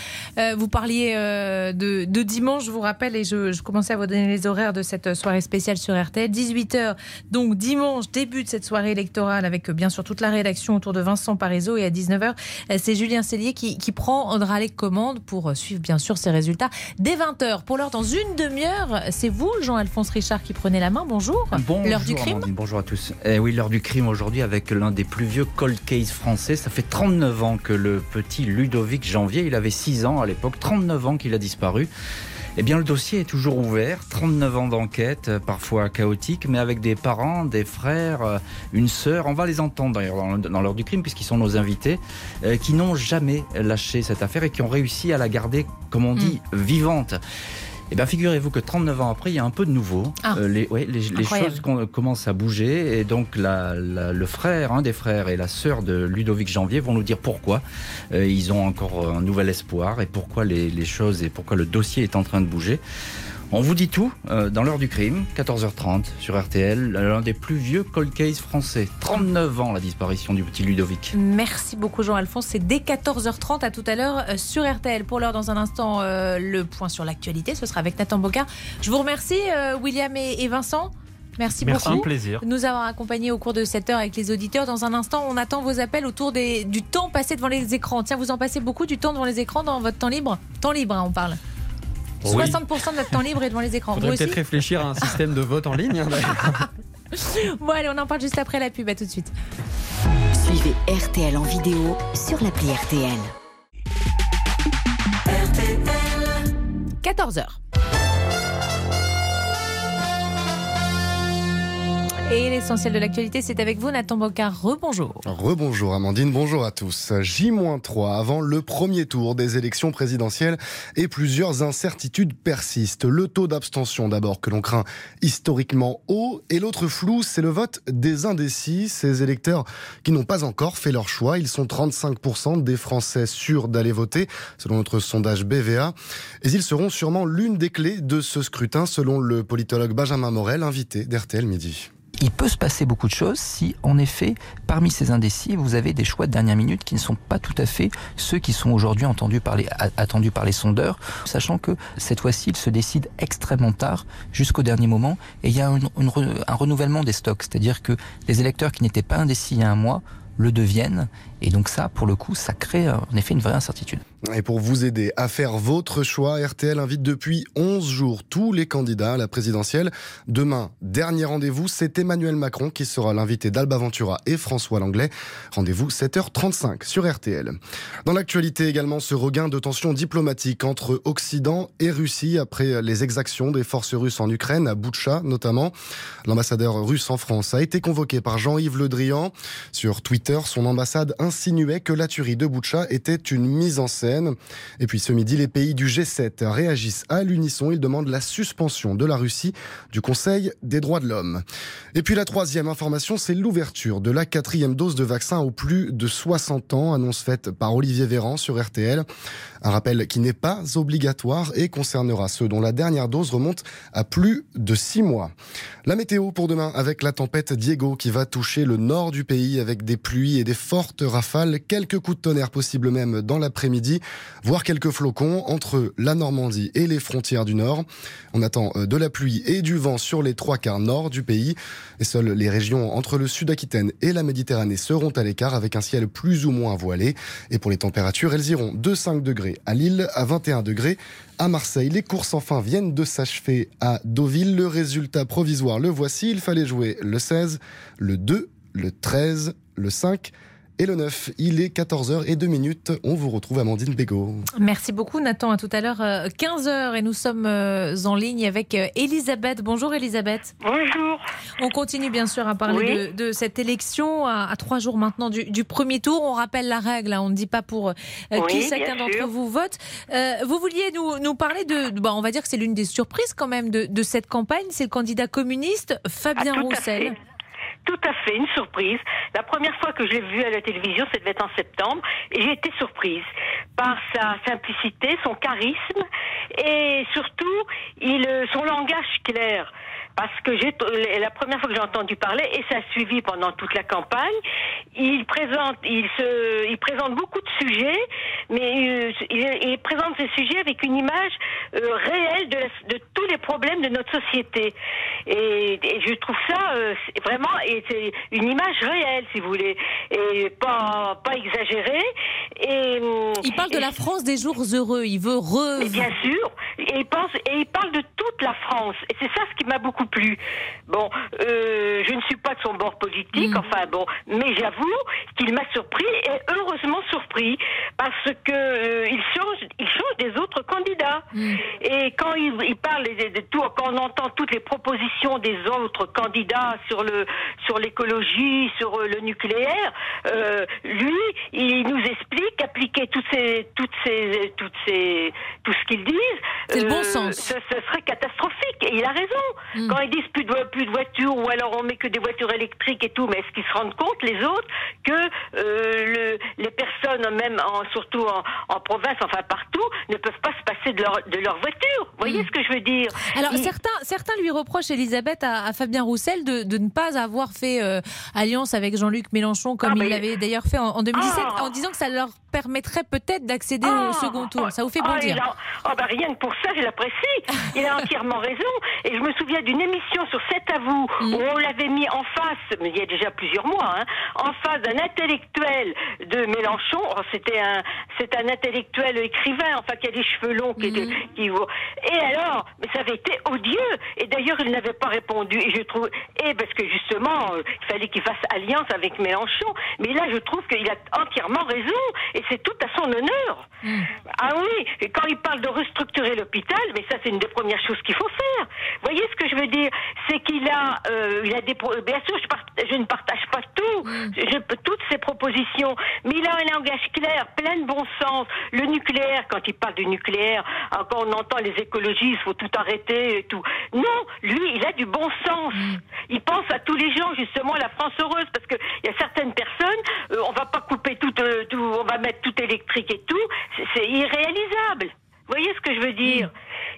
vous parliez de, dimanche, je vous rappelle, et je, commençais à vous donner les horaires de cette soirée spéciale sur RTL. 18h, donc dimanche, début de cette soirée électorale avec bien sûr toute la rédaction autour de Vincent Parisot. Et à 19h, c'est Julien Cellier qui, qui prendra les commandes pour suivre bien sûr ces résultats dès 20h. Pour l'heure, dans une demi-heure, c'est vous, Jean-Alphonse Richard, qui prenez la main. Bonjour bonjour. L'heure du crime Bonjour à tous. Eh oui, l'heure du crime aujourd'hui avec l'un des plus vieux cold case français. Ça fait 39 ans que le petit Ludovic Janvier, il avait 6 ans à l'époque, 39 ans qu'il a disparu. Eh bien, le dossier est toujours ouvert. 39 ans d'enquête, parfois chaotique, mais avec des parents, des frères, euh, une sœur. On va les entendre d'ailleurs dans l'heure du crime, puisqu'ils sont nos invités, euh, qui n'ont jamais lâché cette affaire et qui ont réussi à la garder, comme on dit, mm. vivante. Eh bien, figurez-vous que 39 ans après, il y a un peu de nouveau. Ah. Euh, les, ouais, les, les choses commencent à bouger et donc la, la- le frère, un des frères et la sœur de Ludovic Janvier vont nous dire pourquoi euh, ils ont encore un nouvel espoir et pourquoi les, les choses et pourquoi le dossier est en train de bouger. On vous dit tout euh, dans l'heure du crime, 14h30 sur RTL, l'un des plus vieux cold case français. 39 ans la disparition du petit Ludovic. Merci beaucoup Jean-Alphonse. C'est dès 14h30 à tout à l'heure euh, sur RTL. Pour l'heure, dans un instant, euh, le point sur l'actualité, ce sera avec Nathan Bocard. Je vous remercie euh, William et, et Vincent. Merci, Merci, beaucoup un plaisir. de nous avoir accompagnés au cours de cette heure avec les auditeurs. Dans un instant, on attend vos appels autour des, du temps passé devant les écrans. Tiens, vous en passez beaucoup du temps devant les écrans dans votre temps libre? Temps libre, hein, on parle. Oui. 60% de votre temps libre est devant les écrans. Faudrait peut-être réfléchir à un système de vote en ligne. hein. Bon, allez, on en parle juste après la pub. À tout de suite. Suivez RTL en vidéo sur l'appli RTL. 14h. Et l'essentiel de l'actualité, c'est avec vous, Nathan Bocard. Rebonjour. Rebonjour Amandine, bonjour à tous. J-3 avant le premier tour des élections présidentielles et plusieurs incertitudes persistent. Le taux d'abstention d'abord que l'on craint historiquement haut et l'autre flou, c'est le vote des indécis, ces électeurs qui n'ont pas encore fait leur choix. Ils sont 35% des Français sûrs d'aller voter selon notre sondage BVA et ils seront sûrement l'une des clés de ce scrutin selon le politologue Benjamin Morel, invité d'RTL Midi. Il peut se passer beaucoup de choses si, en effet, parmi ces indécis, vous avez des choix de dernière minute qui ne sont pas tout à fait ceux qui sont aujourd'hui attendus par les sondeurs, sachant que cette fois-ci, ils se décident extrêmement tard, jusqu'au dernier moment, et il y a un renouvellement des stocks, c'est-à-dire que les électeurs qui n'étaient pas indécis il y a un mois le deviennent, et donc ça, pour le coup, ça crée euh, en effet une vraie incertitude. Et pour vous aider à faire votre choix, RTL invite depuis 11 jours tous les candidats à la présidentielle. Demain, dernier rendez-vous, c'est Emmanuel Macron qui sera l'invité d'Alba Ventura et François Langlais. Rendez-vous 7h35 sur RTL. Dans l'actualité également, ce regain de tensions diplomatiques entre Occident et Russie après les exactions des forces russes en Ukraine, à Boutcha notamment. L'ambassadeur russe en France a été convoqué par Jean-Yves Le Drian. Sur Twitter, son ambassade insinuait que la tuerie de Boutcha était une mise en scène. Et puis ce midi, les pays du G7 réagissent à l'unisson. Ils demandent la suspension de la Russie du Conseil des droits de l'homme. Et puis la troisième information, c'est l'ouverture de la quatrième dose de vaccin aux plus de 60 ans, annonce faite par Olivier Véran sur RTL. Un rappel qui n'est pas obligatoire et concernera ceux dont la dernière dose remonte à plus de 6 mois. La météo pour demain avec la tempête Diego qui va toucher le nord du pays avec des pluies et des fortes rafales, quelques coups de tonnerre possibles même dans l'après-midi, voire quelques flocons entre la Normandie et les frontières du nord. On attend euh, de la pluie et du vent sur les trois quarts nord du pays et seules les régions entre le sud-Aquitaine et la Méditerranée seront à l'écart avec un ciel plus ou moins voilé. Et pour les températures, elles iront de 5 degrés à Lille à 21 degrés à Marseille. Les courses enfin viennent de s'achever à Deauville. Le résultat provisoire, le voici. Il fallait jouer le 16, le 2, le 13, le 5 et le 9. Il est 14h et 2 minutes. On vous retrouve Amandine Bégaud. Merci beaucoup, Nathan. À tout à l'heure, euh, 15h, et nous sommes euh, en ligne avec euh, Elisabeth. Bonjour, Elisabeth. Bonjour. On continue bien sûr à parler Oui. de, de cette élection à, à trois jours maintenant du, du premier tour. On rappelle la règle, hein, on ne dit pas pour euh, Oui, qui chacun d'entre vous vote. Euh, vous vouliez nous, nous parler de, bon, on va dire que c'est l'une des surprises quand même de, de cette campagne, c'est le candidat communiste Fabien Ah, tout à Roussel. Tout à fait, une surprise. La première fois que je l'ai vu à la télévision, ça devait être en septembre, et j'ai été surprise par sa simplicité, son charisme, et surtout, il, euh, son langage clair. Parce que j'ai la première fois que j'ai entendu parler et ça a suivi pendant toute la campagne, il présente, il se, il présente beaucoup de sujets, mais euh, il, il présente ces sujets avec une image euh, réelle de, la- de tous les problèmes de notre société. Et, et je trouve ça euh, vraiment, et c'est une image réelle, si vous voulez, et pas, pas exagérée. Et Il parle de la France des jours heureux. Il veut re. bien sûr, et il pense et il parle de toute la France. Et c'est ça ce qui m'a beaucoup plu. Bon, euh, je ne suis pas de son bord politique, Mm. enfin bon, mais j'avoue qu'il m'a surpris et heureusement surpris parce que euh, il change, il change des autres candidats. Mm. Et quand il, il parle de, de tout, quand on entend toutes les propositions des autres candidats sur le sur l'écologie, sur euh, le nucléaire, euh, lui, il nous explique appliquer toutes ces toutes ces toutes ces tout ce qu'ils disent C'est le bon sens. Ce, serait catastrophique. Et il a raison. Quand ils disent plus de, plus de voitures ou alors on met que des voitures électriques et tout, mais est-ce qu'ils se rendent compte, les autres, que le, les personnes, même en, surtout en, en, province, enfin partout, ne peuvent pas se passer de leur, de leur voiture? Vous voyez hmm. ce que je veux dire? Alors certains, certains lui reprochent, Elisabeth, à, Fabien Roussel de, de, ne pas avoir fait alliance avec Jean-Luc Mélenchon comme ah, il l'avait d'ailleurs fait en, 2017, ah. en disant que ça leur permettrait peut-être d'accéder au ah. second tour. Ça vous fait bondir oh, bah Rien que pour ça, je l'apprécie. Il a entièrement raison. Et je me souviens d'une émission sur C'est à vous, mm. où on l'avait mis en face, mais il y a déjà plusieurs mois, hein, en face d'un intellectuel de Mélenchon. Oh, c'était un, c'est un intellectuel écrivain, enfin, qui a des cheveux longs. Qui, mm. qui, et alors, mais ça avait été odieux. Et d'ailleurs, il n'avait pas répondu. Et je trouve, et parce que justement, euh, il fallait qu'il fasse alliance avec Mélenchon. Mais là, je trouve qu'il a entièrement raison. Et c'est tout à son honneur. Hmm. Ah oui, et quand il parle de restructurer l'hôpital, mais ça c'est une des premières choses qu'il faut faire. Vous voyez ce que je veux dire C'est qu'il a, euh, il a des, bien sûr, je, je, ne partage pas tout, je, toutes ses propositions, mais il a un langage clair, plein de bon sens. Le nucléaire, quand il parle du nucléaire, quand on entend les écologistes, il faut tout arrêter et tout. Non, lui, il a du bon sens. Hmm. Il pense à tous les gens, justement, la France heureuse, parce qu'il y a certaines personnes, euh, on va pas couper tout, euh, tout, on va mettre tout électrique et tout, c'est irréalisable. Vous voyez ce que je veux dire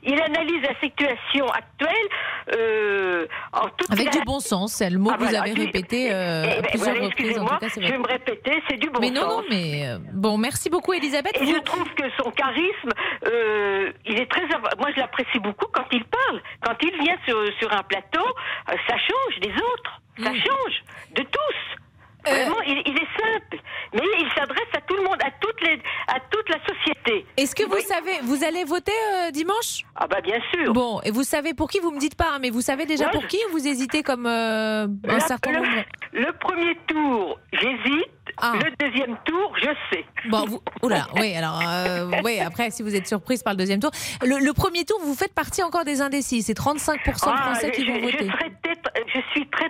Il analyse la situation actuelle euh, en toute Avec du bon sens, c'est le mot ah, que vous avez répété euh, eh, eh, plusieurs reprises. En tout cas, je vais me répéter, c'est du bon sens. Mais non, non, mais euh, bon, merci beaucoup, Elisabeth. Et je trouve que son charisme, euh, il est très. Moi, je l'apprécie beaucoup quand il parle. Quand il vient sur, sur un plateau, euh, ça change des autres. Ça mm. change de tous. Euh, Vraiment, il, est simple, mais il s'adresse à tout le monde, à toute, les, à toute la société. Est-ce que vous savez, vous allez voter euh, dimanche? Ah bah bien sûr. Bon, et vous savez pour qui Vous me dites pas, hein, mais vous savez déjà pour qui Vous hésitez comme euh, un certain nombre? Le premier tour, j'hésite. Ah. Le deuxième tour, je sais. Bon, vous... Oula, oui, alors, oui, après, si vous êtes surprise par le deuxième tour. Le, premier tour, vous faites partie encore des indécis. C'est 35% de ah, Français qui vont voter. Je, je, très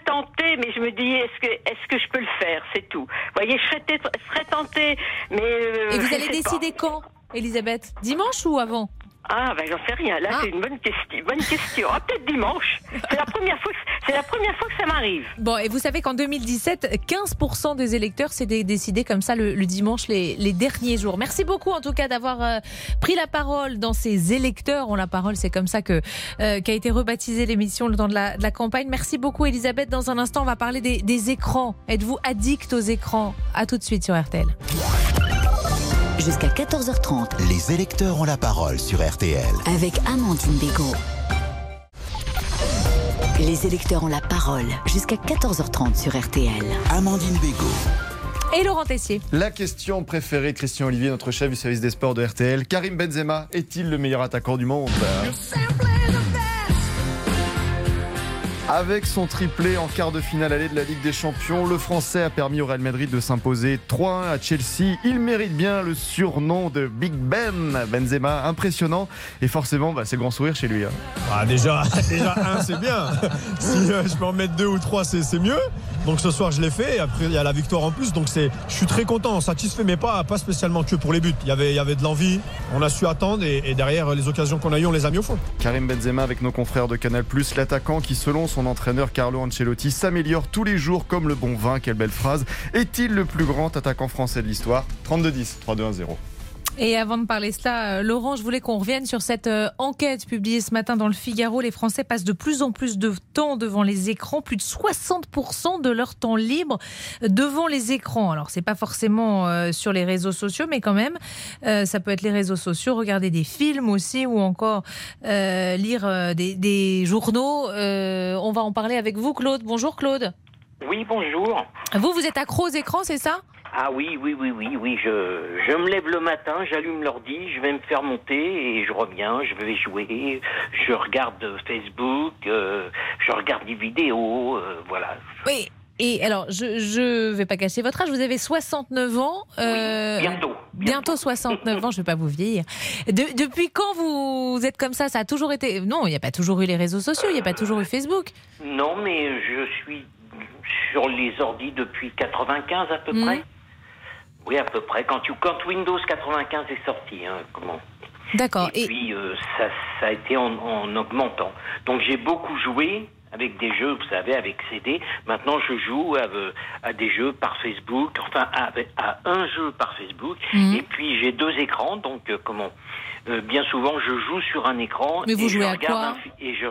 tentée, mais je me dis, est-ce que, est-ce que je peux le faire? C'est tout. Vous voyez, je serais, tentée, mais... Euh, Et vous allez décider quand, Elisabeth Dimanche ou avant? Ah, ben j'en sais rien. Là, ah. c'est une bonne question. Bonne question. Ah, peut-être dimanche. C'est la première fois. C'est la première fois que ça m'arrive. Bon, et vous savez qu'en 2017, 15% des électeurs s'est décidé comme ça le, dimanche, les, derniers jours. Merci beaucoup, en tout cas, d'avoir euh, pris la parole dans ces électeurs ont la parole. C'est comme ça que euh, qu'a été rebaptisée l'émission le temps de la, campagne. Merci beaucoup, Elisabeth. Dans un instant, on va parler des, des écrans. Êtes-vous addict aux écrans? À tout de suite sur RTL. Jusqu'à 14h30. Les électeurs ont la parole sur RTL. Avec Amandine Bégaud. Les électeurs ont la parole jusqu'à 14h30 sur RTL. Amandine Bégaud. Et Laurent Tessier. La question préférée de Christian Olivier, notre chef du service des sports de RTL. Karim Benzema est-il le meilleur attaquant du monde? Avec son triplé en quart de finale allée de la Ligue des Champions, le Français a permis au Real Madrid de s'imposer 3-1 à Chelsea. Il mérite bien le surnom de Big Ben. Benzema, impressionnant. Et forcément, bah, c'est grand sourire chez lui. Hein. Ah, déjà, déjà un, c'est bien. Si euh, je peux en mettre deux ou trois, c'est mieux. Donc ce soir, je l'ai fait. Et après, il y a la victoire en plus. Donc c'est, je suis très content, satisfait, mais pas, pas spécialement que pour les buts. Il y avait, il y avait de l'envie. On a su attendre. Et, et derrière, les occasions qu'on a eues, on les a mis au fond. Karim Benzema avec nos confrères de Canal, l'attaquant qui, selon son son entraîneur Carlo Ancelotti s'améliore tous les jours comme le bon vin. Quelle belle phrase. Est-il le plus grand attaquant français de l'histoire? 32-10, 3-2-1-0. Et avant de parler cela, euh, Laurent, je voulais qu'on revienne sur cette euh, enquête publiée ce matin dans le Figaro. Les Français passent de plus en plus de temps devant les écrans, plus de 60% de leur temps libre devant les écrans. Alors, c'est pas forcément euh, sur les réseaux sociaux, mais quand même, ça peut être les réseaux sociaux, regarder des films aussi, ou encore lire des, des, journaux. on va en parler avec vous, Claude. Bonjour, Claude. Oui, bonjour. Vous, vous êtes accro aux écrans, c'est ça? Ah oui, oui, oui, oui, oui. Je, je me lève le matin, j'allume l'ordi, je vais me faire monter et je reviens, je vais jouer, je regarde Facebook, euh, je regarde des vidéos, euh, voilà. Oui. Et alors, je ne vais pas cacher votre âge, vous avez 69 ans. Euh, bientôt, bientôt. 69 ans, je ne vais pas vous vieillir. depuis quand vous êtes comme ça Ça a toujours été... Non, il n'y a pas toujours eu les réseaux sociaux, il n'y a pas toujours eu Facebook. Non, mais je suis sur les ordis depuis 95 à peu hmm. près. Oui, à peu près. Quand, tu, quand Windows 95 est sorti, hein, comment D'accord. Et, puis euh, ça, ça, a été en, en augmentant. Donc j'ai beaucoup joué avec des jeux, vous savez, avec CD. Maintenant, je joue à, à des jeux par Facebook, enfin à, à un jeu par Facebook. Mhm. Et puis j'ai deux écrans, donc euh, comment euh, Bien souvent, je joue sur un écran. Mais vous et jouez je à regarde quoi Et je,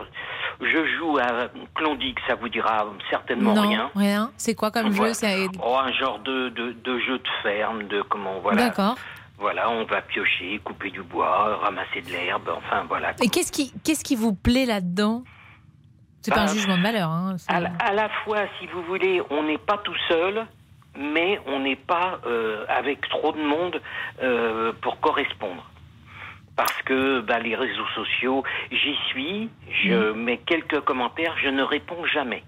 je joue à Klondike, ça vous dira certainement non, rien. rien. C'est quoi comme Voilà. jeu Oh, un genre de, de, de jeu de ferme, de comment voilà. D'accord. Voilà, on va piocher, couper du bois, ramasser de l'herbe, enfin voilà. Et qu'est-ce qui, qu'est-ce qui vous plaît là-dedans? C'est pas un Bah, jugement de valeur. Hein, c'est- À, la- à la fois, si vous voulez, on n'est pas tout seul, mais on n'est pas euh, avec trop de monde euh, pour correspondre. Parce que bah, les réseaux sociaux, j'y suis, je mets quelques commentaires, je ne réponds jamais.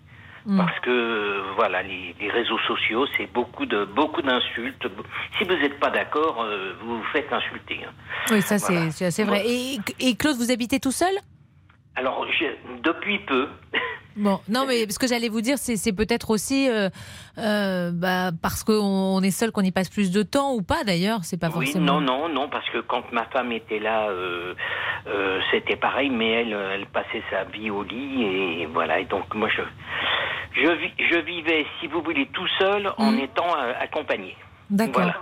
Mm. Parce que voilà, les, les réseaux sociaux, c'est beaucoup de beaucoup d'insultes. Si vous n'êtes pas d'accord, euh, vous vous faites insulter. hein. Oui, ça c'est, Voilà. c'est assez vrai. Et, et Claude, vous habitez tout seul? Alors, je- depuis peu, Bon, non, mais ce que j'allais vous dire, c'est, c'est peut-être aussi euh, euh, bah, parce qu'on est seul qu'on y passe plus de temps ou pas d'ailleurs. C'est pas Oui, forcément. non, non, non, parce que quand ma femme était là, euh, c'était pareil, mais elle, elle passait sa vie au lit et voilà. Et donc moi, je, je, vivais, si vous voulez, tout seul en étant euh, accompagné. D'accord. Voilà.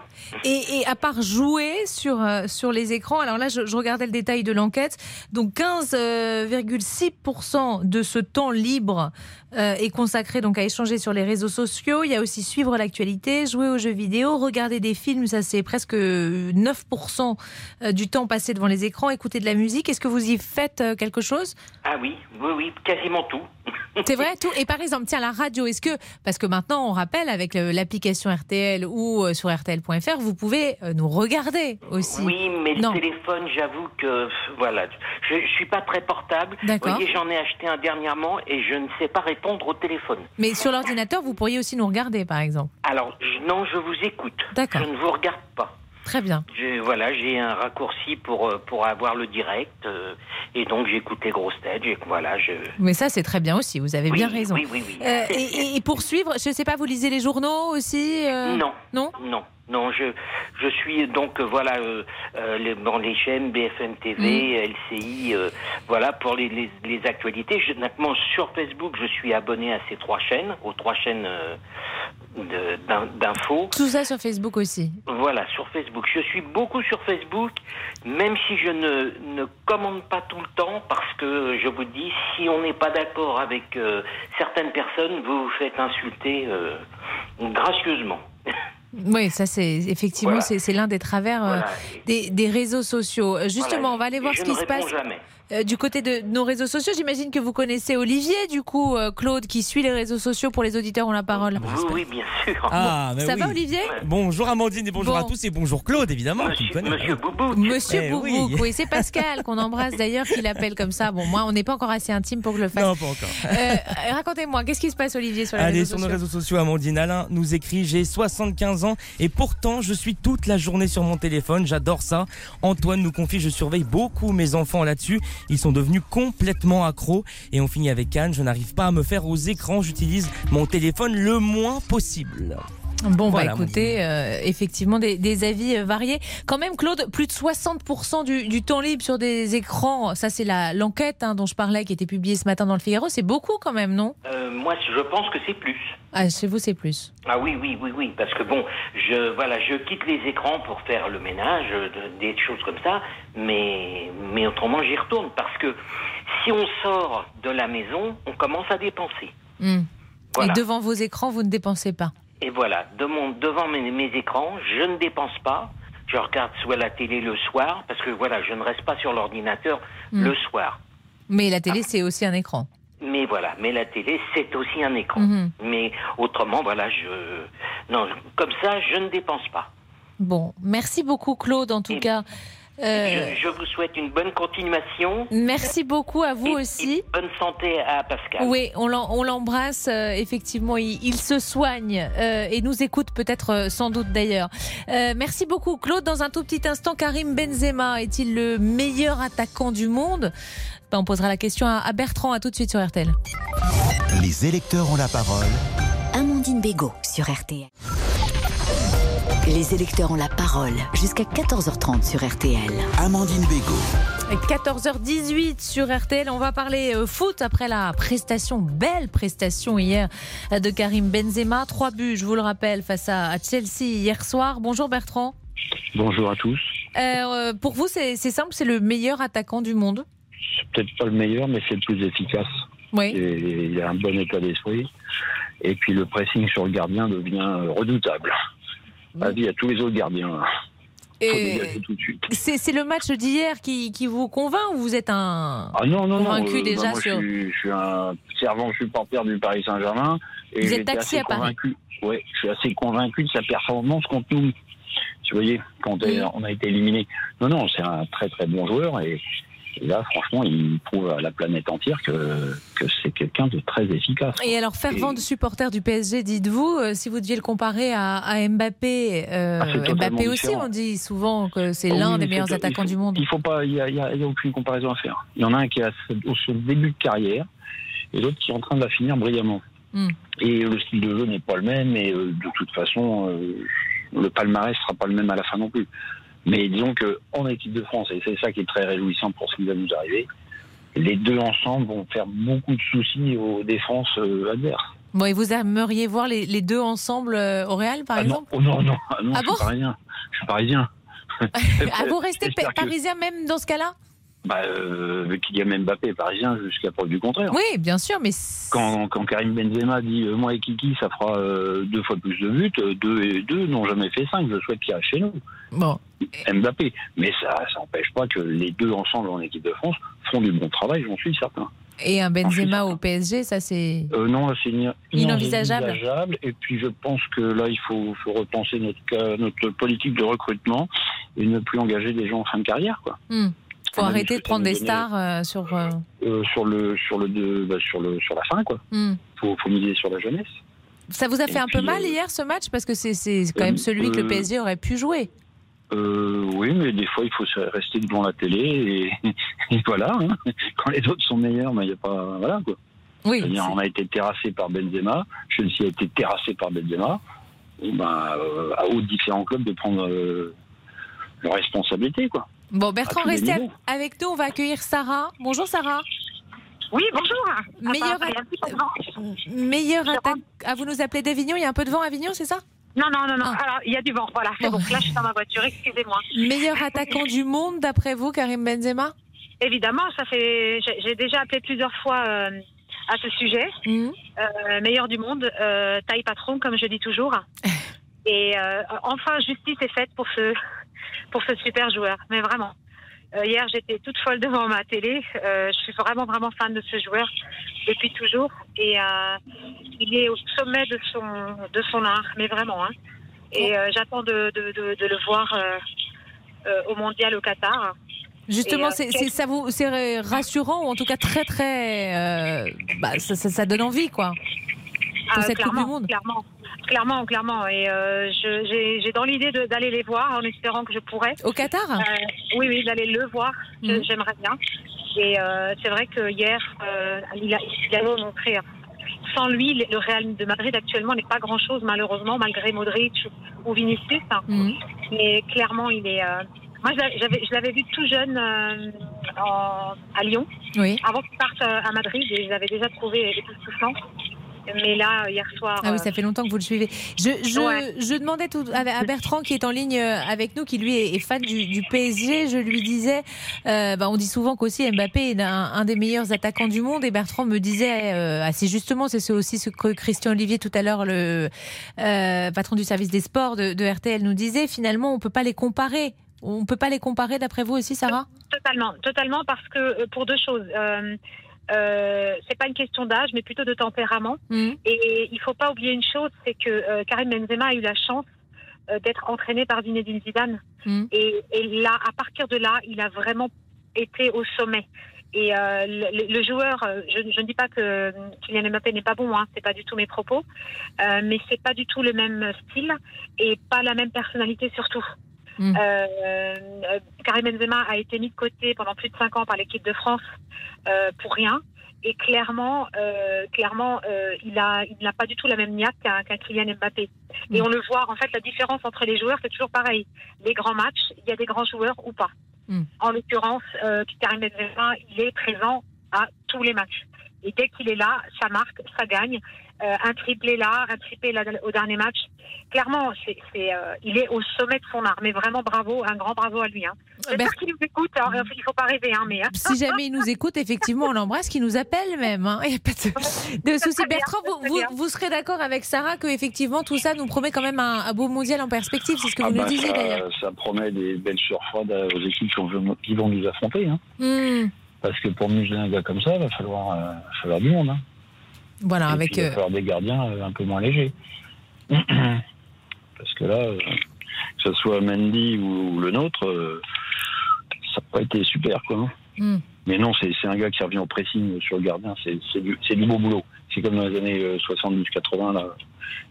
Et, et à part jouer sur, euh, sur les écrans, alors là, je, je regardais le détail de l'enquête. Donc 15,6% de ce temps libre euh, est consacré donc à échanger sur les réseaux sociaux. Il y a aussi suivre l'actualité, jouer aux jeux vidéo, regarder des films. Ça, c'est presque 9% du temps passé devant les écrans, écouter de la musique. Est-ce que vous y faites euh, quelque chose? Ah oui, oui, oui, quasiment tout. C'est vrai, tout. Et par exemple, tiens, la radio, est-ce que, parce que maintenant, on rappelle avec euh, l'application RTL ou euh, sur RTL.fr, vous pouvez euh, nous regarder aussi. Oui, mais Non. le téléphone, j'avoue que voilà, je, je suis pas très portable. Vous D'accord. voyez, j'en ai acheté un dernièrement et je ne sais pas répondre au téléphone. Mais sur l'ordinateur, vous pourriez aussi nous regarder, par exemple. Alors, je- non, je vous écoute. D'accord. Je ne vous regarde pas. Très bien. Je- voilà, j'ai un raccourci pour euh, pour avoir le direct euh, et donc j'écoute les grosses têtes. Voilà, je. Mais ça, c'est très bien aussi. Vous avez Oui, bien raison. oui, oui, oui. Euh, et, et- et pour suivre, je ne sais pas, vous lisez les journaux aussi euh, Non. Non Non. Non, je, je suis donc euh, voilà euh, euh, les, bon, les chaînes BFM TV, LCI, euh, voilà pour les, les, les actualités. Je, honnêtement, sur Facebook, je suis abonné à ces trois chaînes, aux trois chaînes d'infos. Tout ça sur Facebook aussi. Voilà, sur Facebook. Je suis beaucoup sur Facebook, même si je ne, ne commande pas tout le temps, parce que je vous dis, si on n'est pas d'accord avec certaines personnes, vous vous faites insulter gracieusement. Oui, ça c'est effectivement Voilà. c'est l'un des travers euh, des, des réseaux sociaux. Euh, Justement, Voilà. on va aller voir Et ce qui se passe jamais. Euh, du côté de nos réseaux sociaux. J'imagine que vous connaissez Olivier, du coup, euh, Claude, qui suit les réseaux sociaux pour les auditeurs ont la parole. Oui, oui, bien sûr. Ah, mais Ça oui. va, Olivier Bonjour Amandine et bonjour Bon. à tous et bonjour Claude, évidemment. connais. Monsieur Boubouk. Monsieur Eh Boubouk, oui. oui, c'est Pascal qu'on embrasse d'ailleurs, qui l'appelle comme ça. Bon, moi, on n'est pas encore assez intime pour que je le fasse. Non, pas encore. Euh, Racontez-moi, qu'est-ce qui se passe, Olivier, sur les Allez, réseaux sur nos sociaux réseaux sociaux, Amandine Alain nous écrit J'ai 75 ans et pourtant je suis toute la journée sur mon téléphone. J'adore ça. Antoine nous confie Je surveille beaucoup mes enfants là-dessus. Ils sont devenus complètement accros. Et on finit avec Anne Je n'arrive pas à me faire aux écrans. J'utilise mon téléphone le moins possible. Bon, Voilà, bah écoutez, euh, effectivement, des, des avis euh, variés. Quand même, Claude, plus de 60% du, du temps libre sur des écrans, ça c'est la l'enquête hein, dont je parlais, qui était publiée ce matin dans le Figaro, c'est beaucoup quand même, non? Euh, moi, je pense que c'est plus. Ah, chez vous, c'est plus. Ah oui, oui, oui, oui, parce que bon, je voilà, je quitte les écrans pour faire le ménage, de- des choses comme ça, mais mais autrement j'y retourne parce que si on sort de la maison, on commence à dépenser. Hmm. Voilà. Et devant vos écrans, vous ne dépensez pas. Et voilà, de mon- devant mes, mes écrans, je ne dépense pas. Je regarde soit la télé le soir, parce que voilà, je ne reste pas sur l'ordinateur Hmm. le soir. Mais la télé, c'est aussi un écran. Mais voilà, mais la télé, c'est aussi un écran. Mhm. Mais autrement, voilà, je non, comme ça, je ne dépense pas. Bon, merci beaucoup, Claude, en tout cas. Euh, Je, je vous souhaite une bonne continuation. Merci beaucoup à vous aussi. Bonne santé à Pascal. Oui, on l'em- on l'embrasse. euh, effectivement, il, il se soigne euh, et nous écoute peut-être sans doute d'ailleurs. Euh, merci beaucoup, Claude. Dans un tout petit instant, Karim Benzema est-il le meilleur attaquant du monde? Ben, On posera la question à, à Bertrand. À tout de suite sur RTL. Les électeurs ont la parole. Amandine Bégaud sur RTL. Les électeurs ont la parole jusqu'à 14h30 sur RTL. Amandine Bégaud. 14h18 sur RTL, on va parler euh, foot après la prestation, belle prestation hier euh, de Karim Benzema. Trois buts, je vous le rappelle, face à Chelsea hier soir. Bonjour Bertrand. Bonjour à tous. Euh, pour vous, c'est simple, c'est le meilleur attaquant du monde? C'est peut-être pas le meilleur, mais c'est le plus efficace. Oui. Et il a un bon état d'esprit. Et puis le pressing sur le gardien devient redoutable. Avis à tous les autres gardiens. C'est le match d'hier qui, qui, vous convainc ou vous êtes un ah non, non, convaincu non, déjà bah, moi, sur... je, suis, je suis un servant supporter du Paris Saint-Germain. et Vous êtes taxi à Paris. convaincu- Ouais, je suis assez convaincu de sa performance contre nous. Vous voyez, quand on a été éliminé. Non, non, c'est un très très bon joueur et, et là, franchement, il prouve à la planète entière que, que c'est quelqu'un de très efficace. Et alors, fervent de supporter du PSG, dites-vous, euh, si vous deviez le comparer à, à Mbappé, euh, Ah, Mbappé aussi, différent. on dit souvent que c'est oui, l'un des meilleurs attaquants faut- du monde. Il faut pas, il y a, aucune comparaison à faire. Il y en a un qui est à ce- début de carrière et l'autre qui est en train de la finir brillamment. Hmm. Et le style de jeu n'est pas le même et euh, de toute façon, le palmarès sera pas le même à la fin non plus. Mais disons que en équipe de France, et c'est ça qui est très réjouissant pour ce qui va nous arriver, les deux ensemble vont faire beaucoup de soucis aux défenses euh, adverses. Bon, et vous aimeriez voir les, les deux ensemble euh, au Real, par Ah non, exemple oh non, non, ah non, Ah je bon suis parisien. Je suis parisien. Ah, vous restez que- parisien même dans ce cas-là Bah, euh, Kylian Mbappé est parisien jusqu'à preuve du contraire. Oui, bien sûr, mais Quand, quand Karim Benzema dit euh, moi et Kiki ça fera euh, deux fois plus de buts, euh, deux et deux n'ont jamais fait cinq. Je souhaite qu'il reste chez nous. Bon. Mbappé, mais ça ça n'empêche pas que les deux ensemble en équipe de France font du bon travail, j'en suis certain. et un Benzema au PSG, ça c'est. Euh, non, c'est Inenvisageable. inenvisageable. Et puis je pense que là il faut, faut repenser notre politique de recrutement et ne plus engager des gens en fin de carrière, quoi. Hmm. Faut arrêter de prendre des stars euh, sur. euh, Euh, sur le sur le de- bah, sur le sur la fin, quoi. hmm. Faut, faut miser sur la jeunesse. Ça vous a Et fait un peu mal hier ce match parce que c'est quand même celui que le PSG aurait pu jouer. Euh, oui, mais des fois, il faut rester devant la télé et, et voilà. hein. Quand les autres sont meilleurs, il n'y a pas. Voilà, quoi. Oui. On a été terrassé par Benzema. Chelsea a été terrassé par Benzema. Et ben, euh, à aux différents clubs de prendre euh, leurs responsabilités, quoi. Bon, Bertrand, restez avec nous. On va accueillir Sarah. Bonjour Sarah. Oui, bonjour. Meilleur, meilleur attaque. Ah, vous nous appelez d'Avignon. Il y a un peu de vent à Avignon, c'est ça? Non, non, non, non. Ah. Alors, il y a du vent, voilà. C'est bon. Là, je suis dans ma voiture, excusez-moi. Meilleur attaquant du monde d'après vous, Karim Benzema? Évidemment, ça fait. j'ai- déjà appelé plusieurs fois euh, à ce sujet. Mhm. Euh, meilleur du monde, euh, taille patron, comme je dis toujours. Et euh, enfin, justice est faite pour ce, pour ce super joueur. Mais vraiment. Euh, hier, j'étais toute folle devant ma télé. Euh, je suis vraiment, vraiment fan de ce joueur depuis toujours. Et euh, il est au sommet de son, de son art, mais vraiment. Hein. Et j'attends de, de, de, de le voir au mondial au Qatar. Justement, c'est ça vous c'est rassurant ou en tout cas très très bah, ça, ça- ça donne envie quoi. Pour Ah, cette Coupe clairement, du Monde. Clairement, clairement, clairement. Et euh, j'ai dans l'idée d'aller les voir en espérant que je pourrais. Au Qatar? Euh, Oui, oui, d'aller le voir. Mhm. J'aimerais bien. Et euh, c'est vrai que hier, euh, il, a, il a montré. Sans lui, le Real de Madrid actuellement n'est pas grand-chose, malheureusement, malgré Modric ou Vinicius. Mhm. Mais clairement, il est. euh, Moi, je l'avais- vu tout jeune euh, en- à Lyon, Oui. avant qu'il parte à Madrid, et je l'avais déjà trouvé époustouflant. Mais là, hier soir. Ah oui, euh, ça fait longtemps que vous le suivez. Je, je, Ouais. je demandais tout, à, Bertrand qui est en ligne euh, avec nous, qui lui est, fan du, du PSG. Je lui disais, euh, bah, on dit souvent qu'aussi Mbappé est un, un des meilleurs attaquants du monde. Et Bertrand me disait euh, assez justement, c'est ce- aussi ce que Christian Olivier tout à l'heure, le euh, patron du service des sports de, de RTL, nous disait. Finalement, on peut pas les comparer. On peut pas les comparer d'après vous aussi, Sarah? Totalement, totalement, parce que euh, pour deux choses. Euh, c'est pas une question d'âge, mais plutôt de tempérament. Mhm. Et il faut pas oublier une chose, c'est que euh, Karim Benzema a eu la chance euh, d'être entraîné par Zinedine Zidane. Mhm. Et, et là, à partir de là, il a vraiment été au sommet. Et euh, le, le joueur, je, je ne dis pas que Kylian Mbappé n'est pas bon, hein, c'est pas du tout mes propos, mais c'est pas du tout le même style et pas la même personnalité surtout. Mm. Euh, euh, Karim Benzema a été mis de côté pendant plus de cinq ans par l'équipe de France euh, pour rien. Et clairement, euh, clairement, euh, il a, il n'a pas du tout la même niaque qu'un Kylian Mbappé. Et Mm. on le voit. En fait, la différence entre les joueurs, c'est toujours pareil. Les grands matchs, il y a des grands joueurs ou pas. Mm. En l'occurrence, euh, Karim Benzema, il est présent à tous les matchs. Et dès qu'il est là, ça marque, ça gagne. Euh, un triplé là, un triplé là au dernier match. Clairement, c'est, c'est, euh, il est au sommet de son art. Mais vraiment bravo, un grand bravo à lui. Hein. J'espère qu'il nous écoute. hein. Il faut pas rêver, hein, mais. hein. Si jamais il nous écoute, effectivement, on l'embrasse, qu'il nous appelle même. hein. Il n'y a pas de, de souci. Bertrand, vous, vous, vous serez d'accord avec Sarah que effectivement tout ça nous promet quand même un, un beau mondial en perspective. C'est ce que vous Ah nous bah, disiez ça, d'ailleurs. ça promet des belles sueurs froides aux équipes qui vont, nous affronter. Hein. Parce que pour museler un gars comme ça, il va falloir, euh, falloir du monde. Hein. Voilà, Et avec. puis, il va euh, falloir des gardiens euh, un peu moins légers. Parce que là, euh, que ce soit Mendy ou, le nôtre, euh, ça n'a pas été super. Quoi, hein. hmm. Mais non, c'est c'est un gars qui revient au pressing sur le gardien. C'est c'est du, du beau boulot. C'est comme dans les années euh, 70-80. là.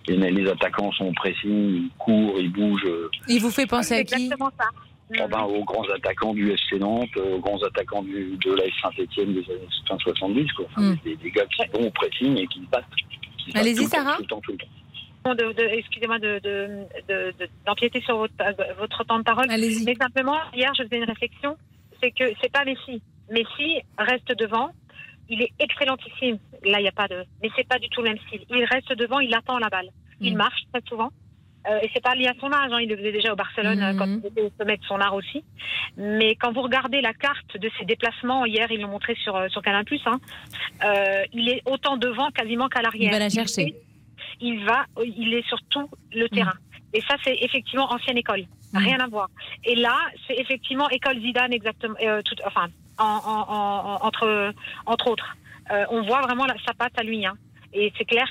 Les, les attaquants sont au pressing, ils courent, ils bougent. Il vous fait penser à qui? Oh ben, aux grands attaquants du FC Nantes, euh, aux grands attaquants du, de l'AS Saint-Etienne des années fin 70. Quoi. Enfin, Mm. des, des gars qui vont au pressing et qui battent. Allez-y, tout le temps, Sarah. tout le temps, tout le temps. de, de- excusez-moi de, de, de- de- d'empiéter sur votre, euh, votre temps de parole. Mais simplement, hier, je faisais une réflexion, c'est que c'est pas Messi. Messi reste devant, il est excellentissime. Là, il n'y a pas de. Mais c'est pas du tout le même style. Il reste devant, il attend la balle. Il Mm. marche très souvent. Euh, et c'est pas lié à son âge, hein. il le faisait déjà au Barcelone euh, quand il était au sommet de son art aussi. Mais quand vous regardez la carte de ses déplacements, hier ils l'ont montré sur, euh, sur Canal+, hein, euh, il est autant devant quasiment qu'à l'arrière. Il va la chercher. Il va, il est sur tout le terrain. Et ça, c'est effectivement ancienne école. Rien à voir. Et là, c'est effectivement école Zidane, exactement. euh, tout, enfin, en, en- en- entre, entre autres. On voit vraiment la- sa patte à lui. Hein. Et c'est clair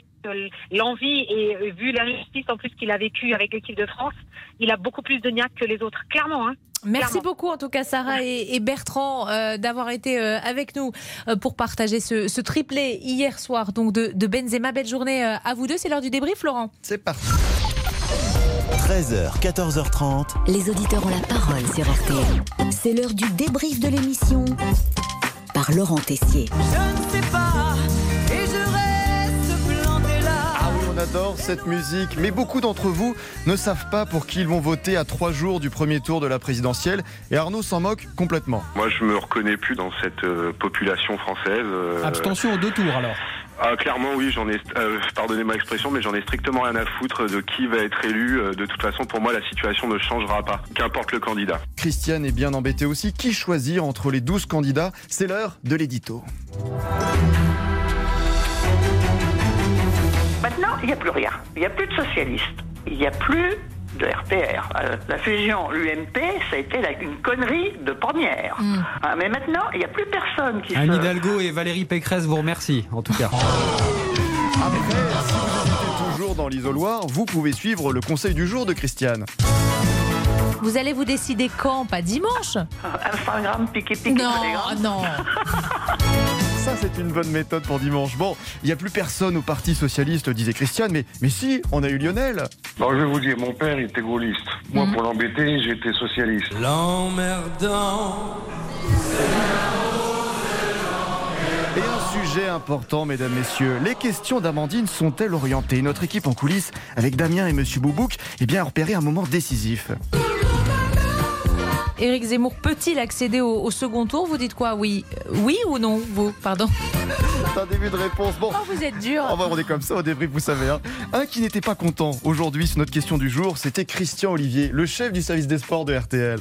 l'envie, et vu l'injustice en plus qu'il a vécue avec l'équipe de France, il a beaucoup plus de niaque que les autres. Clairement. Hein. Merci Clairement. beaucoup en tout cas Sarah et, et Bertrand euh, d'avoir été euh, avec nous euh, pour partager ce, ce triplé hier soir donc de, de Benzema. Belle journée euh, à vous deux. C'est l'heure du débrief Laurent. C'est parti. 13h, 14h30. Les auditeurs ont la parole sur RTL. C'est l'heure du débrief de l'émission par Laurent Tessier. Je ne sais pas, adore cette musique, mais beaucoup d'entre vous ne savent pas pour qui ils vont voter à trois jours du premier tour de la présidentielle. Et Arnaud s'en moque complètement. Moi, je me reconnais plus dans cette euh, population française. euh, Abstention aux deux tours alors. Ah, clairement, oui, j'en ai, euh, pardonnez ma expression, mais j'en ai strictement rien à foutre de qui va être élu. De toute façon, pour moi, la situation ne changera pas, qu'importe le candidat. Christiane est bien embêtée aussi. Qui choisir entre les 12 candidats? C'est l'heure de l'édito. Maintenant, il n'y a plus rien. Il n'y a plus de socialistes. Il n'y a plus de RPR. Euh, la fusion UMP, ça a été la- une connerie de première. Ah, mais maintenant, il n'y a plus personne qui Anne se... Hidalgo et Valérie Pécresse vous remercient, en tout cas. Après, si vous hésitez toujours dans l'isoloir, vous pouvez suivre le conseil du jour de Christiane. Vous allez vous décider quand Pas dimanche Instagram, piqué, piqué, Non, Telegram. non. Ça, c'est une bonne méthode pour dimanche. Bon, il n'y a plus personne au Parti Socialiste, disait Christiane, mais, mais si, on a eu Lionel. Non, je vais vous dire, mon père était gaulliste. Moi, pour l'embêter, j'étais socialiste. L'emmerdant. Et un sujet important, mesdames, messieurs. Les questions d'Amandine sont-elles orientées? Notre équipe en coulisses, avec Damien et Monsieur Boubouk, eh bien, a repéré un moment décisif. Éric Zemmour peut-il accéder au, au second tour Vous dites quoi Oui, oui ou non Vous, pardon. C'est un début de réponse. Bon. Oh, vous êtes dur. On va on est comme ça au débrief, vous savez. hein. Un qui n'était pas content aujourd'hui sur notre question du jour, c'était Christian Olivier, le chef du service des sports de RTL.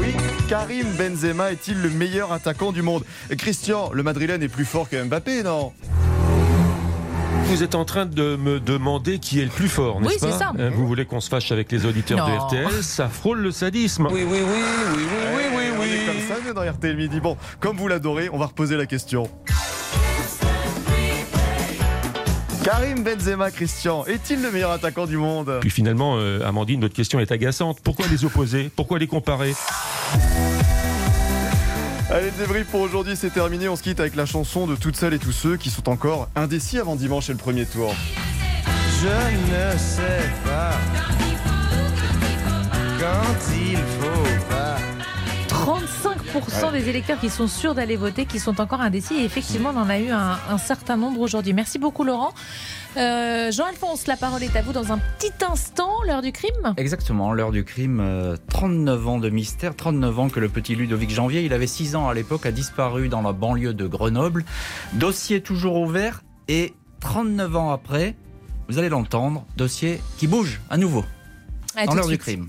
Oui, Karim Benzema est-il le meilleur attaquant du monde? Christian, le Madrilène est plus fort que Mbappé, non? Vous êtes en train de me demander qui est le plus fort, n'est-ce Oui, c'est pas ça. Hein, Vous voulez qu'on se fâche avec les auditeurs Non. de RTL Ça frôle le sadisme. Oui, oui, oui, oui, oui, oui, oui, oui. Comme ça, nous, dans RTL Midi. Bon, comme vous l'adorez, on va reposer la question. Karim Benzema, Christian, est-il le meilleur attaquant du monde? Puis finalement, euh, Amandine, notre question est agaçante. Pourquoi les opposer? Pourquoi les comparer? Allez, le débrief pour aujourd'hui, c'est terminé. On se quitte avec la chanson de toutes celles et tous ceux qui sont encore indécis avant dimanche et le premier tour. Je ne sais pas quand il faut pas. 70% des électeurs qui sont sûrs d'aller voter, qui sont encore indécis. Et effectivement, on en a eu un, un certain nombre aujourd'hui. Merci beaucoup, Laurent. Euh, Jean-Alphonse, la parole est à vous dans un petit instant, l'heure du crime. Exactement, l'heure du crime. euh, 39 ans de mystère, 39 ans que le petit Ludovic Janvier, il avait 6 ans à l'époque, a disparu dans la banlieue de Grenoble. Dossier toujours ouvert et 39 ans après, vous allez l'entendre, dossier qui bouge à nouveau. À dans l'heure du crime.